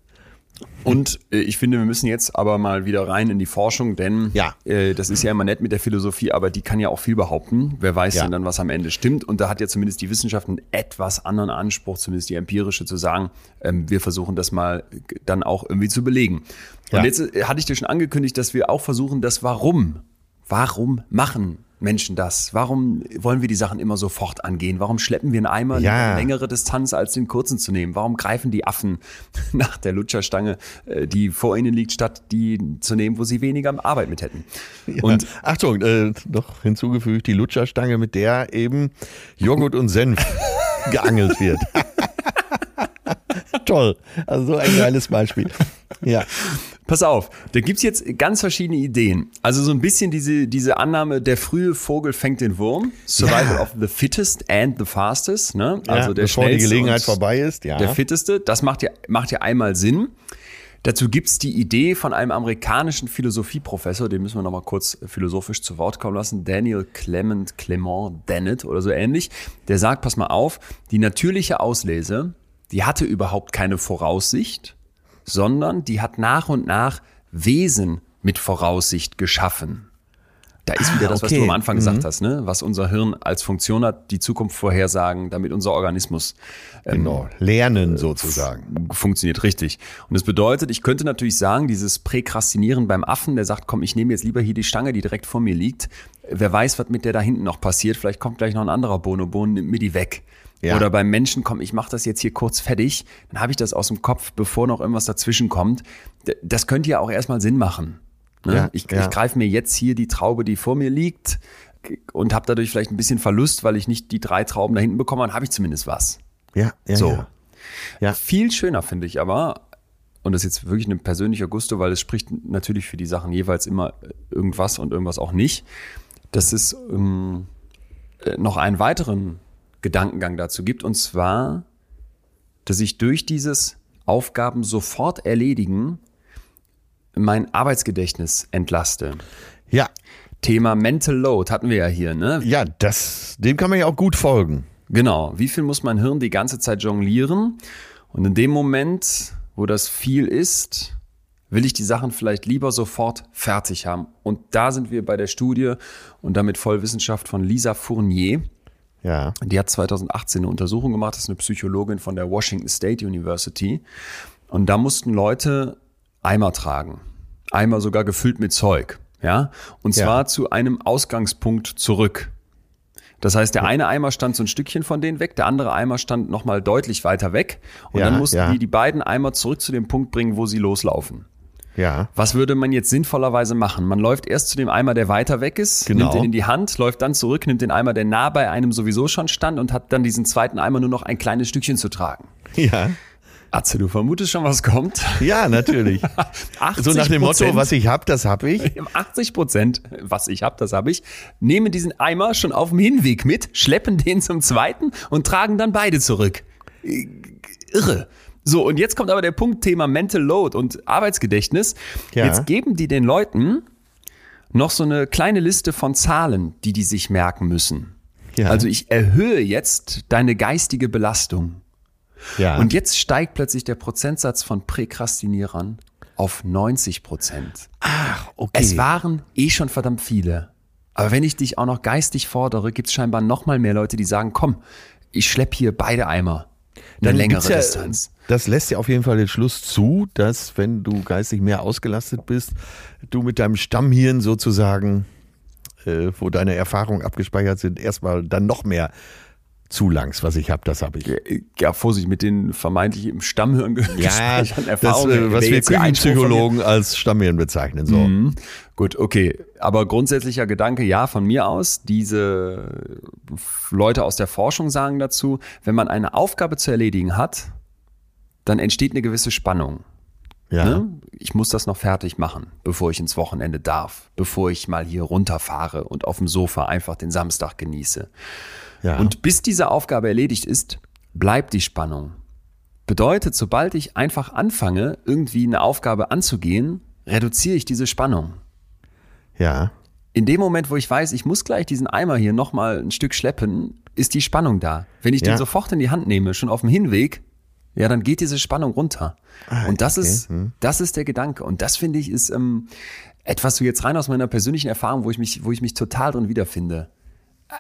Und äh, ich finde, wir müssen jetzt aber mal wieder rein in die Forschung, denn Ja. äh, das ist ja immer nett mit der Philosophie, aber die kann ja auch viel behaupten. Wer weiß Ja. denn dann, was am Ende stimmt? Und da hat ja zumindest die Wissenschaft einen etwas anderen Anspruch, zumindest die empirische, zu sagen, ähm, wir versuchen das mal äh, dann auch irgendwie zu belegen. Ja. Und jetzt äh, hatte ich dir schon angekündigt, dass wir auch versuchen, das Warum. Warum machen Menschen das? Warum wollen wir die Sachen immer sofort angehen? Warum schleppen wir einen Eimer Ja. eine längere Distanz als den kurzen zu nehmen? Warum greifen die Affen <laughs> nach der Lutscherstange, äh, die vor ihnen liegt, statt die zu nehmen, wo sie weniger Arbeit mit hätten? Und Achtung, äh, noch hinzugefügt, die Lutscherstange, mit der eben Joghurt und Senf <laughs> geangelt wird. Toll. Also so ein geiles Beispiel. Ja. Pass auf, da gibt's jetzt ganz verschiedene Ideen. Also so ein bisschen diese, diese Annahme, der frühe Vogel fängt den Wurm. Survival Ja. of the fittest and the fastest. Ne? Also ja, der bevor die schnellste Gelegenheit und vorbei ist, ja. Der fitteste. Das macht ja, macht ja einmal Sinn. Dazu gibt's die Idee von einem amerikanischen Philosophieprofessor, den müssen wir nochmal kurz philosophisch zu Wort kommen lassen, Daniel Clement Clement Dennett oder so ähnlich. Der sagt, pass mal auf, die natürliche Auslese, die hatte überhaupt keine Voraussicht, sondern die hat nach und nach Wesen mit Voraussicht geschaffen. Da ist wieder das, was okay. du am Anfang Mhm. gesagt hast, ne? was unser Hirn als Funktion hat, die Zukunft vorhersagen, damit unser Organismus ähm, Genau. Lernen sozusagen. funktioniert richtig. Und das bedeutet, ich könnte natürlich sagen, dieses Präkrastinieren beim Affen, der sagt, komm, ich nehme jetzt lieber hier die Stange, die direkt vor mir liegt. Wer weiß, was mit der da hinten noch passiert. Vielleicht kommt gleich noch ein anderer Bonobo und nimmt mir die weg. Ja. Oder beim Menschen, komm, ich mache das jetzt hier kurz fertig, dann habe ich das aus dem Kopf, bevor noch irgendwas dazwischen kommt. Das könnte ja auch erstmal Sinn machen. Ne? Ja, ich ja. ich greife mir jetzt hier die Traube, die vor mir liegt und habe dadurch vielleicht ein bisschen Verlust, weil ich nicht die drei Trauben da hinten bekomme, dann habe ich zumindest was. Ja, ja. So. Ja. Viel schöner finde ich aber, und das ist jetzt wirklich ein persönlicher Gusto, weil es spricht natürlich für die Sachen jeweils immer irgendwas und irgendwas auch nicht, dass es ähm, äh, noch einen weiteren Gedankengang dazu gibt, und zwar, dass ich durch dieses Aufgaben sofort erledigen mein Arbeitsgedächtnis entlaste. ja. Thema Mental Load hatten wir ja hier, ne? Ja, das, dem kann man ja auch gut folgen. Genau. Wie viel muss mein Hirn die ganze Zeit jonglieren? Und in dem Moment, wo das viel ist, will ich die Sachen vielleicht lieber sofort fertig haben. Und da sind wir bei der Studie und damit Vollwissenschaft von Lisa Fournier. Ja. Die hat 2018 eine Untersuchung gemacht, das ist eine Psychologin von der Washington State University. Und da mussten Leute Eimer tragen. Eimer sogar gefüllt mit Zeug. Ja. Und Ja. zwar zu einem Ausgangspunkt zurück. Das heißt, der eine Eimer stand so ein Stückchen von denen weg, der andere Eimer stand nochmal deutlich weiter weg. Und Ja, dann mussten ja. die die beiden Eimer zurück zu dem Punkt bringen, wo sie loslaufen. Ja. Was würde man jetzt sinnvollerweise machen? Man läuft erst zu dem Eimer, der weiter weg ist, Genau. nimmt den in die Hand, läuft dann zurück, nimmt den Eimer, der nah bei einem sowieso schon stand und hat dann diesen zweiten Eimer nur noch ein kleines Stückchen zu tragen. Ja. Atze, du vermutest schon, was kommt. Ja, natürlich. <laughs> 80 so nach dem Motto, was ich hab, das hab ich. <laughs> 80 Prozent, was ich habe, das habe ich, nehmen diesen Eimer schon auf dem Hinweg mit, schleppen den zum zweiten und tragen dann beide zurück. Irre. So, und jetzt kommt aber der Punkt Thema Mental Load und Arbeitsgedächtnis. Ja. Jetzt geben die den Leuten noch so eine kleine Liste von Zahlen, die die sich merken müssen. Ja. Also ich erhöhe jetzt deine geistige Belastung. Ja. Und jetzt steigt plötzlich der Prozentsatz von Präkrastinierern auf 90 Prozent. okay. Es waren eh schon verdammt viele. Aber wenn ich dich auch noch geistig fordere, gibt es scheinbar noch mal mehr Leute, die sagen, komm, ich schlepp hier beide Eimer. Eine Dann längere gibt's ja, Distanz. Das lässt ja auf jeden Fall den Schluss zu, dass wenn du geistig mehr ausgelastet bist, du mit deinem Stammhirn sozusagen, äh, wo deine Erfahrungen abgespeichert sind, erstmal dann noch mehr zulangst, was ich habe, das habe ich. Ja, Vorsicht mit den vermeintlich im Stammhirn Ja, das, Erfahrungen. äh, was wir. Küchenpsychologen als Stammhirn bezeichnen. So. Mhm. Gut, okay. Aber grundsätzlicher Gedanke, ja, von mir aus. Diese Leute aus der Forschung sagen dazu, wenn man eine Aufgabe zu erledigen hat, dann entsteht eine gewisse Spannung. Ja. Ne? Ich muss das noch fertig machen, bevor ich ins Wochenende darf, bevor ich mal hier runterfahre und auf dem Sofa einfach den Samstag genieße. Ja. Und bis diese Aufgabe erledigt ist, bleibt die Spannung. Bedeutet, sobald ich einfach anfange, irgendwie eine Aufgabe anzugehen, reduziere ich diese Spannung. ja. In dem Moment, wo ich weiß, ich muss gleich diesen Eimer hier nochmal ein Stück schleppen, ist die Spannung da. Wenn ich Ja. den sofort in die Hand nehme, schon auf dem Hinweg, ja, dann geht diese Spannung runter. und das okay. ist, das ist der Gedanke. Und das finde ich ist ähm, etwas so jetzt rein aus meiner persönlichen Erfahrung, wo ich mich, wo ich mich total drin wiederfinde.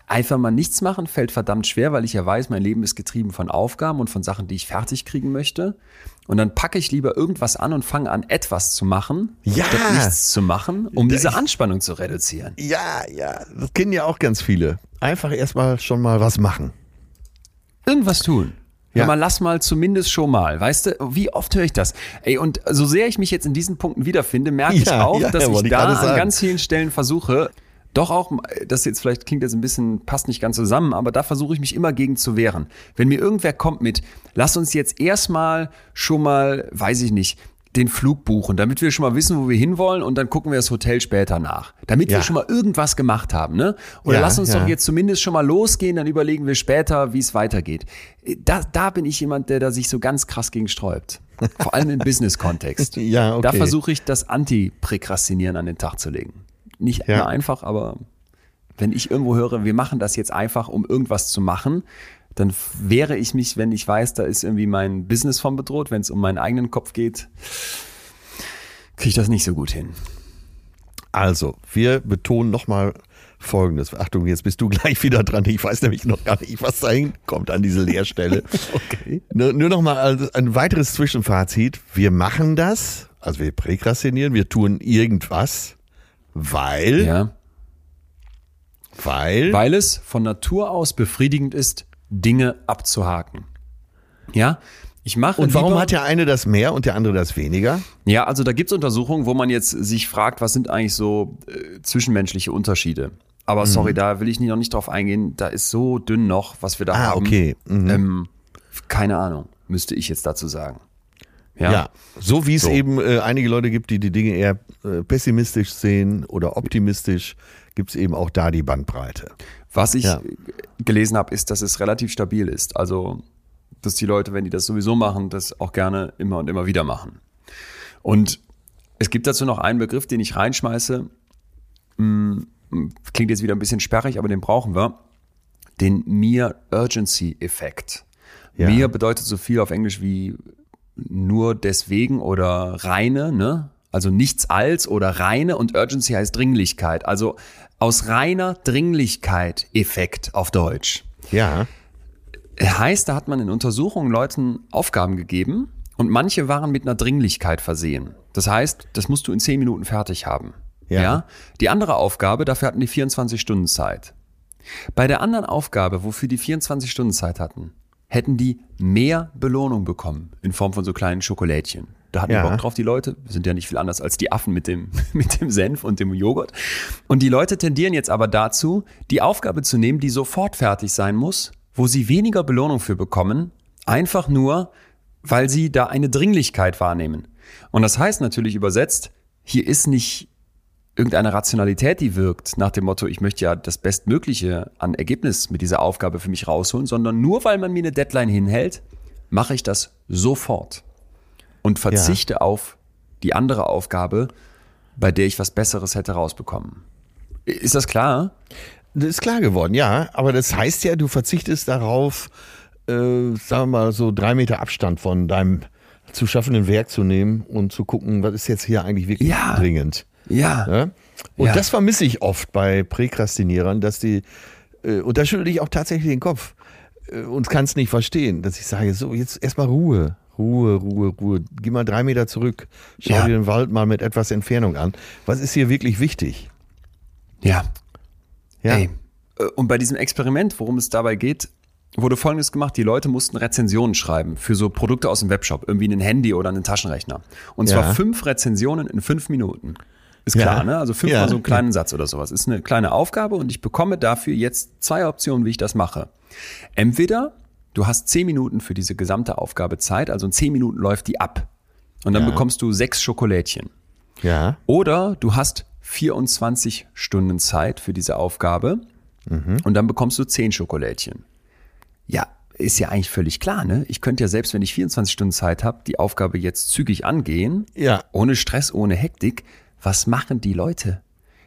Einfach mal nichts machen fällt verdammt schwer, weil ich ja weiß, mein Leben ist getrieben von Aufgaben und von Sachen, die ich fertig kriegen möchte. Und dann packe ich lieber irgendwas an und fange an, etwas zu machen, Ja. statt nichts zu machen, um diese Ich- Anspannung zu reduzieren. Ja, ja. Das kennen ja auch ganz viele. Einfach erstmal schon mal was machen. Irgendwas tun. Ja. Mal, lass mal zumindest schon mal. Weißt du, wie oft höre ich das? Ey, und so sehr ich mich jetzt in diesen Punkten wiederfinde, merke ich Ja, auch, ja, dass ich ich da an ganz vielen Stellen versuche, doch auch, das jetzt vielleicht klingt jetzt ein bisschen, passt nicht ganz zusammen, aber da versuche ich mich immer gegen zu wehren. Wenn mir irgendwer kommt mit, lass uns jetzt erstmal schon mal, weiß ich nicht, den Flug buchen, damit wir schon mal wissen, wo wir hinwollen und dann gucken wir das Hotel später nach. Damit Ja. wir schon mal irgendwas gemacht haben, ne? Oder Ja, lass uns ja. doch jetzt zumindest schon mal losgehen, dann überlegen wir später, wie es weitergeht. Da, da bin ich jemand, der da sich so ganz krass gegen sträubt. Vor allem im <laughs> Business-Kontext. Ja, okay. Da versuche ich das Anti-Präkrastinieren an den Tag zu legen. Nicht Ja. immer einfach, aber wenn ich irgendwo höre, wir machen das jetzt einfach, um irgendwas zu machen, dann wehre ich mich, wenn ich weiß, da ist irgendwie mein Business von bedroht. Wenn es um meinen eigenen Kopf geht, kriege ich das nicht so gut hin. Also, wir betonen nochmal Folgendes. Achtung, jetzt bist du <laughs> gleich wieder dran. Ich weiß nämlich noch gar nicht, was da hinkommt an diese Leerstelle. <laughs> Okay. Nur, nur nochmal ein weiteres Zwischenfazit. Wir machen das, also wir präkrastinieren, wir tun irgendwas, weil, Ja. weil, Weil es von Natur aus befriedigend ist, Dinge abzuhaken. Ja. Ich mache und warum lieber- hat der eine das mehr und der andere das weniger? Ja, also da gibt's Untersuchungen, wo man jetzt sich fragt, was sind eigentlich so äh, zwischenmenschliche Unterschiede. Aber Mhm. sorry, da will ich noch nicht drauf eingehen. Da ist so dünn noch, was wir da Ah, haben. okay. Mhm. Ähm, keine Ahnung, müsste ich jetzt dazu sagen. Ja. Ja, so wie es So. eben äh, einige Leute gibt, die die Dinge eher äh, pessimistisch sehen oder optimistisch, gibt es eben auch da die Bandbreite. Was ich Ja. gelesen habe, ist, dass es relativ stabil ist. Also, dass die Leute, wenn die das sowieso machen, das auch gerne immer und immer wieder machen. Und es gibt dazu noch einen Begriff, den ich reinschmeiße. Hm, Klingt jetzt wieder ein bisschen sperrig, aber den brauchen wir. Den Mere Urgency Effekt. Ja. Mere bedeutet so viel auf Englisch wie nur deswegen oder reine, ne? Also nichts als oder reine und Urgency heißt Dringlichkeit. Also aus reiner Dringlichkeit Effekt auf Deutsch. Ja, Heißt, da hat man in Untersuchungen Leuten Aufgaben gegeben und manche waren mit einer Dringlichkeit versehen. Das heißt, das musst du in 10 Minuten fertig haben. Ja. Die andere Aufgabe, dafür hatten die 24 Stunden Zeit. Bei der anderen Aufgabe, wofür die 24 Stunden Zeit hatten, hätten die mehr Belohnung bekommen in Form von so kleinen Schokolädchen. Da hatten Ja. die Bock drauf, die Leute. Wir sind ja nicht viel anders als die Affen mit dem, <laughs> mit dem Senf und dem Joghurt. Und die Leute tendieren jetzt aber dazu, die Aufgabe zu nehmen, die sofort fertig sein muss, wo sie weniger Belohnung für bekommen, einfach nur, weil sie da eine Dringlichkeit wahrnehmen. Und das heißt natürlich übersetzt, hier ist nicht irgendeine Rationalität, die wirkt, nach dem Motto, ich möchte ja das Bestmögliche an Ergebnis mit dieser Aufgabe für mich rausholen, sondern nur weil man mir eine Deadline hinhält, mache ich das sofort und verzichte auf die andere Aufgabe, bei der ich was Besseres hätte rausbekommen. Ist das klar? das ist klar geworden, ja. Aber das heißt ja, du verzichtest darauf, äh, sagen wir mal, so drei Meter Abstand von deinem zu schaffenden Werk zu nehmen und zu gucken, was ist jetzt hier eigentlich wirklich Ja. dringend. Ja. Ja? Und Ja. das vermisse ich oft bei Präkrastinierern, dass die, äh, und da schüttel ich auch tatsächlich den Kopf äh, und kann es nicht verstehen, dass ich sage, so, jetzt erstmal Ruhe. Ruhe, Ruhe, Ruhe. Geh mal drei Meter zurück. Schau Ja. dir den Wald mal mit etwas Entfernung an. Was ist hier wirklich wichtig? Ja. Ja. Ey. äh, Und bei diesem Experiment, worum es dabei geht, wurde Folgendes gemacht. Die Leute mussten Rezensionen schreiben für so Produkte aus dem Webshop, irgendwie ein Handy oder einen Taschenrechner. Und zwar Ja. fünf Rezensionen in fünf Minuten. Ist Ja. klar, ne? Also fünfmal Ja. so einen kleinen Satz oder sowas. Ist eine kleine Aufgabe und ich bekomme dafür jetzt zwei Optionen, wie ich das mache. Entweder du hast zehn Minuten für diese gesamte Aufgabe Zeit, also in zehn Minuten läuft die ab. Und dann Ja. bekommst du sechs Schokolädchen. Ja. Oder du hast 24 Stunden Zeit für diese Aufgabe und dann bekommst du 10 Schokolädchen. Ja, ist ja eigentlich völlig klar, ne? Ich könnte ja selbst, wenn ich 24 Stunden Zeit habe, die Aufgabe jetzt zügig angehen, Ja. ohne Stress, ohne Hektik. Was machen die Leute?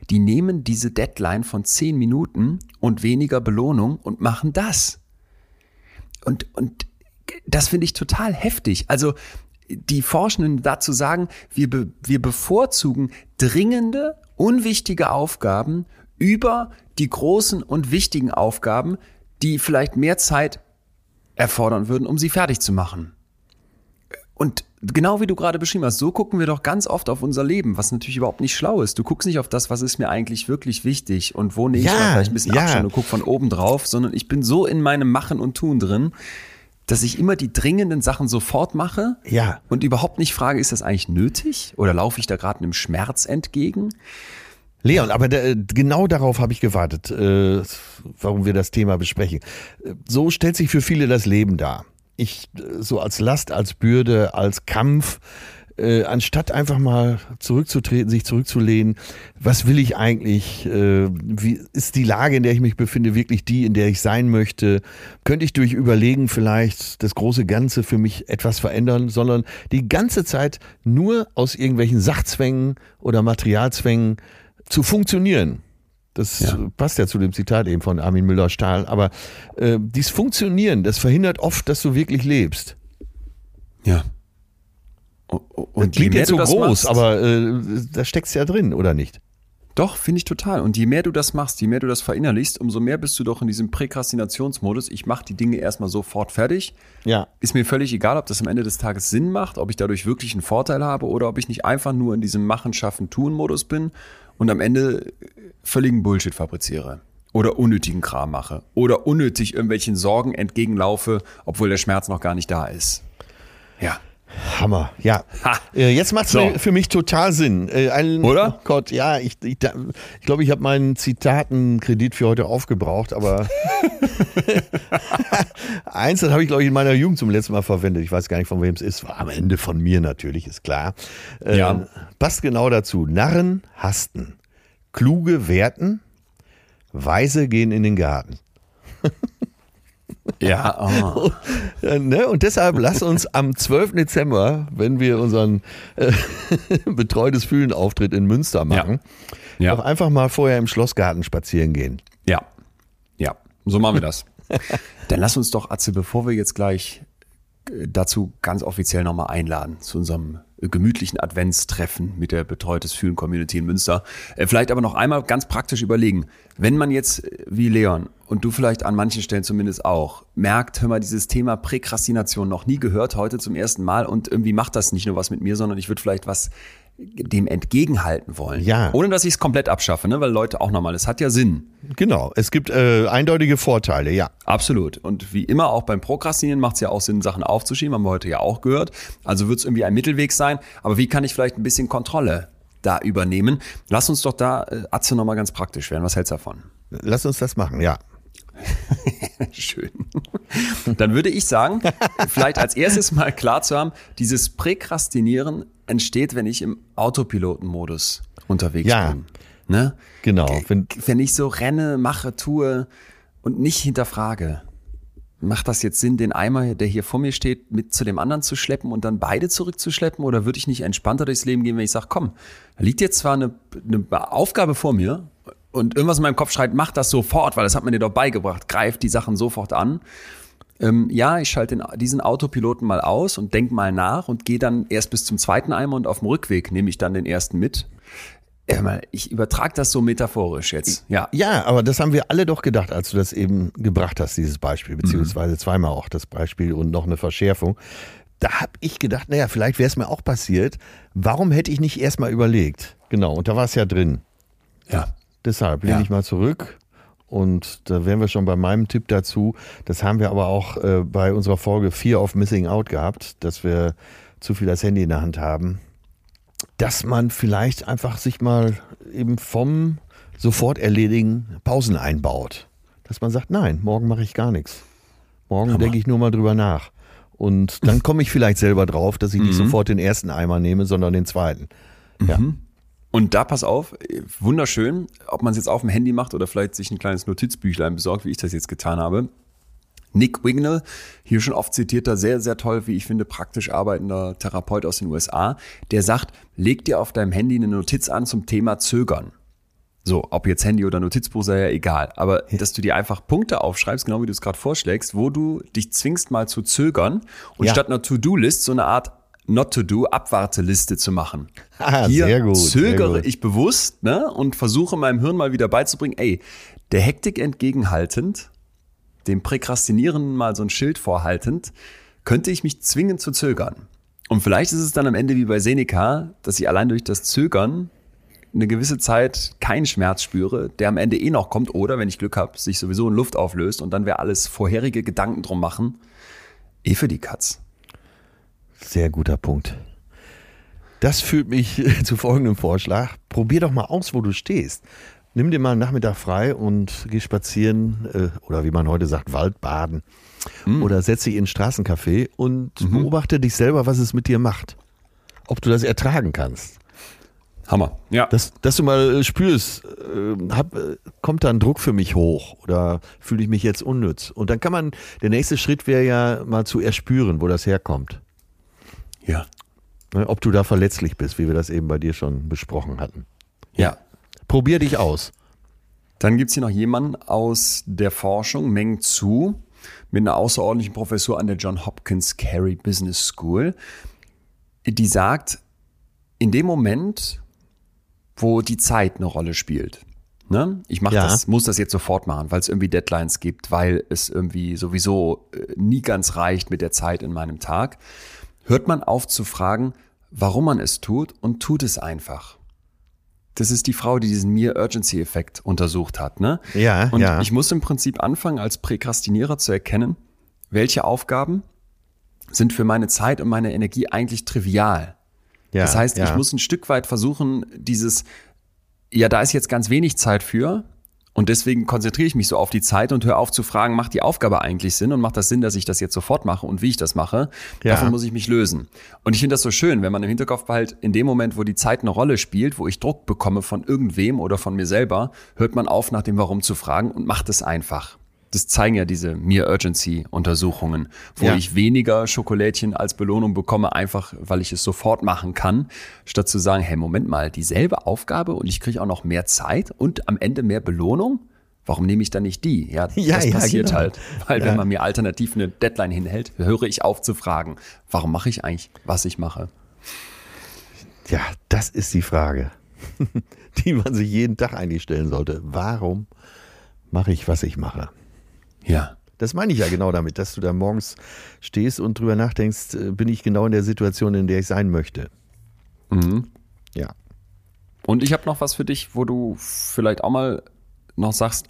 Die nehmen diese Deadline von 10 Minuten und weniger Belohnung und machen das. Und, und das finde ich total heftig. Also die Forschenden dazu sagen, wir, be, wir bevorzugen dringende, unwichtige Aufgaben über die großen und wichtigen Aufgaben, die vielleicht mehr Zeit erfordern würden, um sie fertig zu machen. Und genau wie du gerade beschrieben hast, so gucken wir doch ganz oft auf unser Leben, was natürlich überhaupt nicht schlau ist. Du guckst nicht auf das, was ist mir eigentlich wirklich wichtig und wo nehme ich Ja, mal vielleicht ein bisschen ja. Abstand und guck von oben drauf, sondern ich bin so in meinem Machen und Tun drin, dass ich immer die dringenden Sachen sofort mache Ja. und überhaupt nicht frage, ist das eigentlich nötig oder laufe ich da gerade einem Schmerz entgegen? Leon, aber da, genau darauf habe ich gewartet, äh, warum wir das Thema besprechen. Äh, So stellt sich für viele das Leben dar. Ich so als Last, als Bürde, als Kampf, äh, anstatt einfach mal zurückzutreten, sich zurückzulehnen, was will ich eigentlich? Äh, wie ist die Lage, in der ich mich befinde, wirklich die, in der ich sein möchte? Könnte ich durch Überlegen vielleicht das große Ganze für mich etwas verändern, sondern die ganze Zeit nur aus irgendwelchen Sachzwängen oder Materialzwängen zu funktionieren. Das Ja. passt ja zu dem Zitat eben von Armin Müller-Stahl. Aber äh, dieses Funktionieren, das verhindert oft, dass du wirklich lebst. Ja. Und Das klingt jetzt so groß, machst- aber äh, da steckst ja drin, oder nicht? Doch, finde ich total. Und je mehr du das machst, je mehr du das verinnerlichst, umso mehr bist du doch in diesem Präkrastinationsmodus. Ich mache die Dinge erstmal sofort fertig. Ja. Ist mir völlig egal, ob das am Ende des Tages Sinn macht, ob ich dadurch wirklich einen Vorteil habe oder ob ich nicht einfach nur in diesem Machen, Schaffen, Tun-Modus bin und am Ende völligen Bullshit fabriziere. Oder unnötigen Kram mache. Oder unnötig irgendwelchen Sorgen entgegenlaufe, obwohl der Schmerz noch gar nicht da ist. Ja. Hammer, ja. Ha. Äh, Jetzt macht es So. für mich total Sinn. Äh, Ein, Oder? Oh Gott, ja, ich glaube, ich, ich, glaub, ich habe meinen Zitatenkredit für heute aufgebraucht, aber <laughs> eins, das habe ich, glaube ich, in meiner Jugend zum letzten Mal verwendet. Ich weiß gar nicht, von wem es ist. War am Ende von mir natürlich, ist klar. Äh, Ja. Passt genau dazu. Narren hasten, kluge werten, Weise gehen in den Garten. Ja, oh. Ja, ne? Und deshalb lass uns am 12. Dezember, wenn wir unseren äh, <laughs> betreutes Fühlen-Auftritt in Münster machen, Ja. doch einfach mal vorher im Schlossgarten spazieren gehen. Ja, ja, so machen wir das. Dann lass uns doch, Atze, bevor wir jetzt gleich äh, dazu ganz offiziell nochmal einladen zu unserem gemütlichen Adventstreffen mit der Betreutes Fühlen Community in Münster. Äh, Vielleicht aber noch einmal ganz praktisch überlegen, wenn man jetzt äh, wie Leon und du vielleicht an manchen Stellen zumindest auch merkt, hör mal, dieses Thema Präkrastination noch nie gehört, heute zum ersten Mal und irgendwie macht das nicht nur was mit mir, sondern ich würde vielleicht was dem entgegenhalten wollen. Ja. Ohne dass ich es komplett abschaffe, ne? weil Leute auch nochmal, es hat ja Sinn. Genau, es gibt äh, eindeutige Vorteile, ja. Absolut. Und wie immer auch beim Prokrastinieren macht es ja auch Sinn, Sachen aufzuschieben, haben wir heute ja auch gehört. Also wird es irgendwie ein Mittelweg sein. Aber wie kann ich vielleicht ein bisschen Kontrolle da übernehmen? Lass uns doch da, äh, Atze, nochmal ganz praktisch werden. Was hältst du davon? Lass uns das machen, ja. <laughs> Schön. Dann würde ich sagen, vielleicht als erstes mal klar zu haben, dieses Präkrastinieren entsteht, wenn ich im Autopilotenmodus unterwegs Ja. bin. Ne? Genau. Wenn, wenn ich so renne, mache, tue und nicht hinterfrage, macht das jetzt Sinn, den Eimer, der hier vor mir steht, mit zu dem anderen zu schleppen und dann beide zurückzuschleppen? Oder würde ich nicht entspannter durchs Leben gehen, wenn ich sage, komm, da liegt jetzt zwar eine, eine Aufgabe vor mir und irgendwas in meinem Kopf schreit, mach das sofort, weil das hat man dir doch beigebracht, greif die Sachen sofort an. Ähm, ja, ich schalte den, diesen Autopiloten mal aus und denk mal nach und gehe dann erst bis zum zweiten Eimer und auf dem Rückweg nehme ich dann den ersten mit. Mal, ich übertrage das so metaphorisch jetzt. Ja. ja, aber das haben wir alle doch gedacht, als du das eben gebracht hast, dieses Beispiel, beziehungsweise zweimal auch das Beispiel und noch eine Verschärfung. Da habe ich gedacht, naja, vielleicht wäre es mir auch passiert. Warum hätte ich nicht erst mal überlegt? Genau, und da war es ja drin. Ja. Deshalb lehne Ja. ich mal zurück. Und da wären wir schon bei meinem Tipp dazu. Das haben wir aber auch äh, bei unserer Folge Fear of Missing Out gehabt, dass wir zu viel das Handy in der Hand haben. Dass man vielleicht einfach sich mal eben vom sofort erledigen Pausen einbaut. Dass man sagt, nein, morgen mache ich gar nichts. Morgen denke ich nur mal drüber nach. Und dann komme ich vielleicht selber drauf, dass ich nicht sofort den ersten Eimer nehme, sondern den zweiten. Ja. Und da pass auf, wunderschön, ob man es jetzt auf dem Handy macht oder vielleicht sich ein kleines Notizbüchlein besorgt, wie ich das jetzt getan habe. Nick Wignall, hier schon oft zitierter, sehr, sehr toll, wie ich finde, praktisch arbeitender Therapeut aus den USA, der sagt, leg dir auf deinem Handy eine Notiz an zum Thema Zögern. So, ob jetzt Handy oder Notizbuch sei ja egal. Aber dass du dir einfach Punkte aufschreibst, genau wie du es gerade vorschlägst, wo du dich zwingst mal zu zögern und Ja. statt einer To-Do-List so eine Art Not-to-Do-Abwarteliste zu machen. <laughs> Ah, Hier sehr gut, sehr zögere gut. ich bewusst ne, und versuche meinem Hirn mal wieder beizubringen, ey, der Hektik entgegenhaltend, dem Präkrastinieren mal so ein Schild vorhaltend, könnte ich mich zwingen zu zögern. Und vielleicht ist es dann am Ende wie bei Seneca, dass ich allein durch das Zögern eine gewisse Zeit keinen Schmerz spüre, der am Ende eh noch kommt oder, wenn ich Glück habe, sich sowieso in Luft auflöst und dann wäre alles vorherige Gedanken drum machen, eh für die Katz. Sehr guter Punkt. Das führt mich <laughs> zu folgendem Vorschlag. Probier doch mal aus, wo du stehst. Nimm dir mal einen Nachmittag frei und geh spazieren äh, oder wie man heute sagt, Waldbaden. Oder setz dich in ein Straßencafé und beobachte dich selber, was es mit dir macht. Ob du das ertragen kannst. Hammer. Ja. Dass, dass du mal äh, spürst, äh, hab, kommt da ein Druck für mich hoch oder fühle ich mich jetzt unnütz? Und dann kann man, der nächste Schritt wäre ja mal zu erspüren, wo das herkommt. Ja. Ne, Ob du da verletzlich bist, wie wir das eben bei dir schon besprochen hatten. Ja. Probier dich aus. Dann gibt's hier noch jemanden aus der Forschung, Meng Zhu, mit einer außerordentlichen Professur an der John Hopkins Carey Business School, die sagt, in dem Moment, wo die Zeit eine Rolle spielt. Ne? Ich mach Ja. das, muss das jetzt sofort machen, weil es irgendwie Deadlines gibt, weil es irgendwie sowieso äh, nie ganz reicht mit der Zeit in meinem Tag. Hört man auf zu fragen, warum man es tut und tut es einfach. Das ist die Frau, die diesen Mere-Urgency-Effekt untersucht hat. Ne? Ja, Und ja. ich muss im Prinzip anfangen, als Präkrastinierer zu erkennen, welche Aufgaben sind für meine Zeit und meine Energie eigentlich trivial. Ja, Das heißt, ja. ich muss ein Stück weit versuchen, dieses, ja, da ist jetzt ganz wenig Zeit für. Und deswegen konzentriere ich mich so auf die Zeit und höre auf zu fragen, macht die Aufgabe eigentlich Sinn und macht das Sinn, dass ich das jetzt sofort mache und wie ich das mache? Ja. Davon muss ich mich lösen. Und ich finde das so schön, wenn man im Hinterkopf behält, in dem Moment, wo die Zeit eine Rolle spielt, wo ich Druck bekomme von irgendwem oder von mir selber, hört man auf, nach dem Warum zu fragen und macht es einfach. Das zeigen ja diese Mere-Urgency-Untersuchungen, wo Ja. ich weniger Schokolädchen als Belohnung bekomme, einfach weil ich es sofort machen kann, statt zu sagen, hey, Moment mal, dieselbe Aufgabe und ich kriege auch noch mehr Zeit und am Ende mehr Belohnung? Warum nehme ich dann nicht die? Ja, <laughs> Ja, das ja, passiert genau. halt. Weil wenn man mir alternativ eine Deadline hinhält, höre ich auf zu fragen, warum mache ich eigentlich, was ich mache? Ja, das ist die Frage, <laughs> die man sich jeden Tag eigentlich stellen sollte. Warum mache ich, was ich mache? Ja. Das meine ich ja genau damit, dass du da morgens stehst und drüber nachdenkst, äh, bin ich genau in der Situation, in der ich sein möchte. Mhm. Ja. Und ich habe noch was für dich, wo du vielleicht auch mal noch sagst,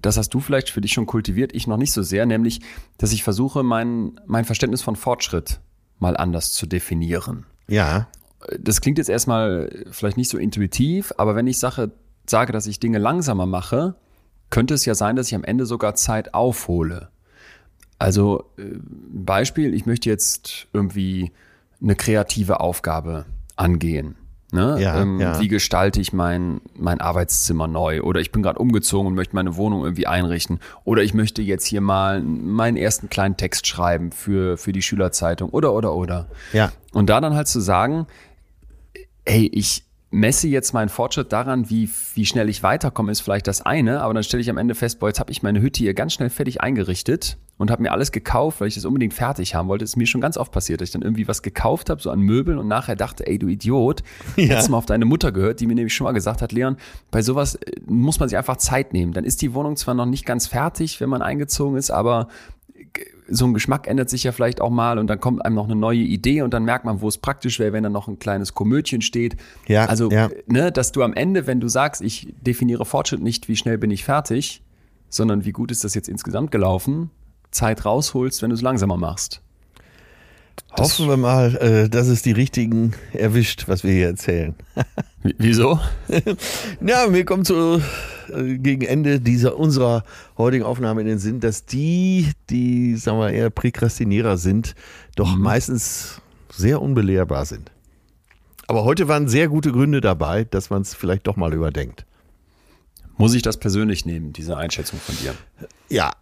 das hast du vielleicht für dich schon kultiviert, ich noch nicht so sehr, nämlich, dass ich versuche, mein, mein Verständnis von Fortschritt mal anders zu definieren. Ja. Das klingt jetzt erstmal vielleicht nicht so intuitiv, aber wenn ich sage, sage, dass ich Dinge langsamer mache, könnte es ja sein, dass ich am Ende sogar Zeit aufhole. Also äh, ein Beispiel, ich möchte jetzt irgendwie eine kreative Aufgabe angehen. Ne? Ja, ähm, ja. Wie gestalte ich mein, mein Arbeitszimmer neu? Oder ich bin gerade umgezogen und möchte meine Wohnung irgendwie einrichten. Oder ich möchte jetzt hier mal meinen ersten kleinen Text schreiben für, für die Schülerzeitung. Oder, oder, oder. Ja. Und da dann halt zu sagen, hey, ich messe jetzt meinen Fortschritt daran, wie, wie schnell ich weiterkomme, ist vielleicht das eine, aber dann stelle ich am Ende fest, boah, jetzt habe ich meine Hütte hier ganz schnell fertig eingerichtet und habe mir alles gekauft, weil ich das unbedingt fertig haben wollte. Das ist mir schon ganz oft passiert, dass ich dann irgendwie was gekauft habe, so an Möbeln und nachher dachte, ey, du Idiot, <laughs> Ja. hättest mal auf deine Mutter gehört, die mir nämlich schon mal gesagt hat, Leon, bei sowas äh, muss man sich einfach Zeit nehmen. Dann ist die Wohnung zwar noch nicht ganz fertig, wenn man eingezogen ist, aber so ein Geschmack ändert sich ja vielleicht auch mal und dann kommt einem noch eine neue Idee und dann merkt man, wo es praktisch wäre, wenn da noch ein kleines Komödchen steht. Ja, also, ja. ne, dass du am Ende, wenn du sagst, ich definiere Fortschritt nicht, wie schnell bin ich fertig, sondern wie gut ist das jetzt insgesamt gelaufen, Zeit rausholst, wenn du es langsamer machst. Hoffen wir mal, äh, dass es die richtigen erwischt, was wir hier erzählen. <laughs> Wieso? <laughs> Ja, mir kommt so äh, gegen Ende dieser unserer heutigen Aufnahme in den Sinn, dass die, die, sagen wir, eher Präkrastinierer sind, doch meistens sehr unbelehrbar sind. Aber heute waren sehr gute Gründe dabei, dass man es vielleicht doch mal überdenkt. Muss ich das persönlich nehmen, diese Einschätzung von dir? Ja.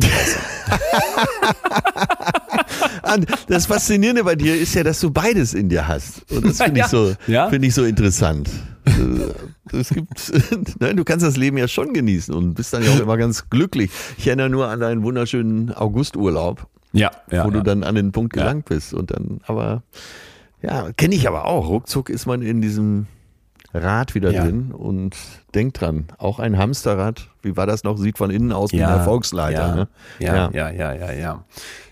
<laughs> Und das Faszinierende bei dir ist ja, dass du beides in dir hast. Und das finde ich, so, Ja. finde ich so interessant. Äh, Es gibt, <laughs> nein, du kannst das Leben ja schon genießen und bist dann ja auch immer ganz glücklich. Ich erinnere nur an deinen wunderschönen Augusturlaub, Ja, ja. wo du dann an den Punkt gelangt bist. Und dann, aber ja, kenne ich aber auch. Ruckzuck ist man in diesem Rad wieder Ja. drin und denkt dran, auch ein Hamsterrad, wie war das noch, sieht von innen aus wie ein Erfolgsleiter. Ja, ne? ja, ja, ja, ja, ja.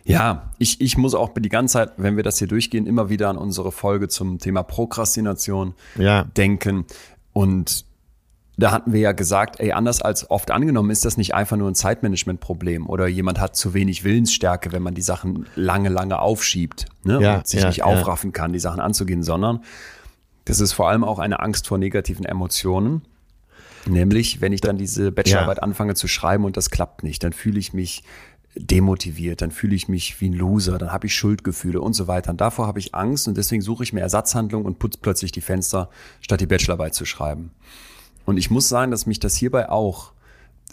Ja, ich, ich muss auch die ganze Zeit, wenn wir das hier durchgehen, immer wieder an unsere Folge zum Thema Prokrastination Ja. denken. Und da hatten wir ja gesagt, ey, anders als oft angenommen, ist das nicht einfach nur ein Zeitmanagement-Problem oder jemand hat zu wenig Willensstärke, wenn man die Sachen lange, lange aufschiebt ne? Ja, und sich ja, nicht ja. aufraffen kann, die Sachen anzugehen, sondern das ist vor allem auch eine Angst vor negativen Emotionen. Nämlich, wenn ich dann diese Bachelorarbeit anfange zu schreiben und das klappt nicht, dann fühle ich mich demotiviert, dann fühle ich mich wie ein Loser, dann habe ich Schuldgefühle und so weiter. Und davor habe ich Angst und deswegen suche ich mir Ersatzhandlungen und putze plötzlich die Fenster, statt die Bachelorarbeit zu schreiben. Und ich muss sagen, dass mich das hierbei auch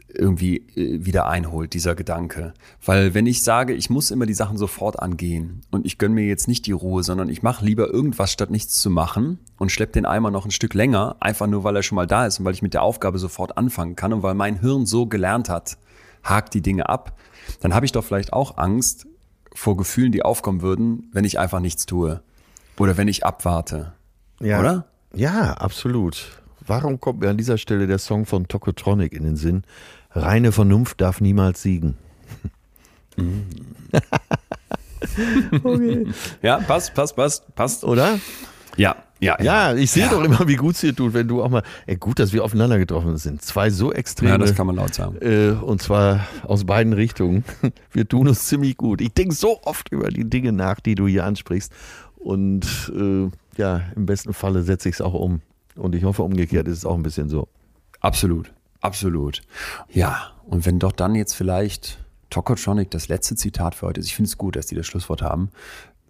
irgendwie äh, wieder einholt, dieser Gedanke. Weil wenn ich sage, ich muss immer die Sachen sofort angehen und ich gönne mir jetzt nicht die Ruhe, sondern ich mache lieber irgendwas, statt nichts zu machen und schlepp den Eimer noch ein Stück länger, einfach nur, weil er schon mal da ist und weil ich mit der Aufgabe sofort anfangen kann und weil mein Hirn so gelernt hat, hakt die Dinge ab, dann habe ich doch vielleicht auch Angst vor Gefühlen, die aufkommen würden, wenn ich einfach nichts tue oder wenn ich abwarte. Ja. Oder? Ja, absolut. Warum kommt mir an dieser Stelle der Song von Tokotronic in den Sinn? Reine Vernunft darf niemals siegen. <laughs> okay. Ja, passt, passt, passt, passt. Oder? Ja, ja, ja. Ja, ich sehe ja. doch immer, wie gut es dir tut, wenn du auch mal. Ey, gut, dass wir aufeinander getroffen sind. Zwei so extreme. Ja, das kann man laut sagen. Äh, und zwar aus beiden Richtungen. <laughs> Wir tun uns ziemlich gut. Ich denke so oft über die Dinge nach, die du hier ansprichst. Und äh, ja, im besten Falle setze ich es auch um. Und ich hoffe, umgekehrt ist es auch ein bisschen so. Absolut, absolut. Ja, und wenn doch dann jetzt vielleicht Tokotronic das letzte Zitat für heute ist, ich finde es gut, dass die das Schlusswort haben,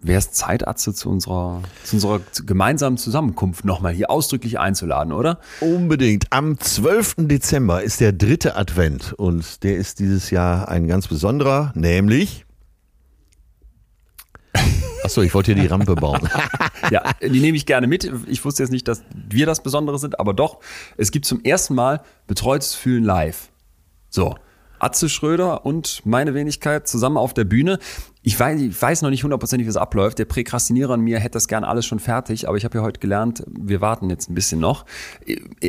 wäre es Zeit, Atze, zu unserer, zu unserer gemeinsamen Zusammenkunft nochmal hier ausdrücklich einzuladen, oder? Unbedingt. Am 12. Dezember ist der dritte Advent und der ist dieses Jahr ein ganz besonderer, nämlich. Achso, ich wollte hier die Rampe bauen. <laughs> ja, die nehme ich gerne mit. Ich wusste jetzt nicht, dass wir das Besondere sind, aber doch, es gibt zum ersten Mal betreutes Fühlen live. So. Atze Schröder und meine Wenigkeit zusammen auf der Bühne. Ich weiß, ich weiß noch nicht hundertprozentig, wie es abläuft. Der Präkrastinierer an mir hätte das gerne alles schon fertig, aber ich habe ja heute gelernt, wir warten jetzt ein bisschen noch.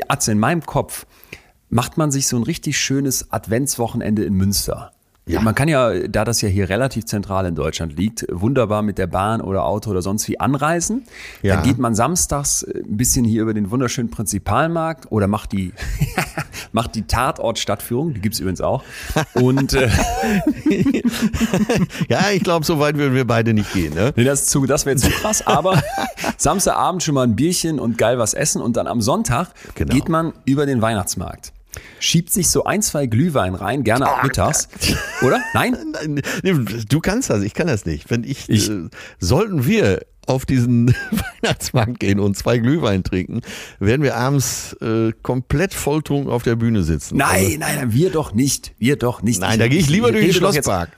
Atze, in meinem Kopf macht man sich so ein richtig schönes Adventswochenende in Münster. Ja. Man kann ja, da das ja hier relativ zentral in Deutschland liegt, wunderbar mit der Bahn oder Auto oder sonst wie anreisen. Ja. Dann geht man samstags ein bisschen hier über den wunderschönen Prinzipalmarkt oder macht die, <laughs> macht die Tatort-Stadtführung, die gibt's übrigens auch. Und äh, <laughs> ja, ich glaube, so weit würden wir beide nicht gehen. Ne? Nee, das, zu, das wäre zu krass, aber <laughs> Samstagabend schon mal ein Bierchen und geil was essen und dann am Sonntag genau. geht man über den Weihnachtsmarkt schiebt sich so ein, zwei Glühwein rein, gerne auch mittags. Oder? Nein? <laughs> Du kannst das, ich kann das nicht. Wenn ich, ich äh, sollten wir auf diesen <laughs> Weihnachtsmarkt gehen und zwei Glühwein trinken, werden wir abends äh, komplett volltrunken auf der Bühne sitzen. Nein, also, nein, nein, wir doch nicht. Wir doch nicht. Nein, ich, da gehe ich lieber ich durch den Schlosspark.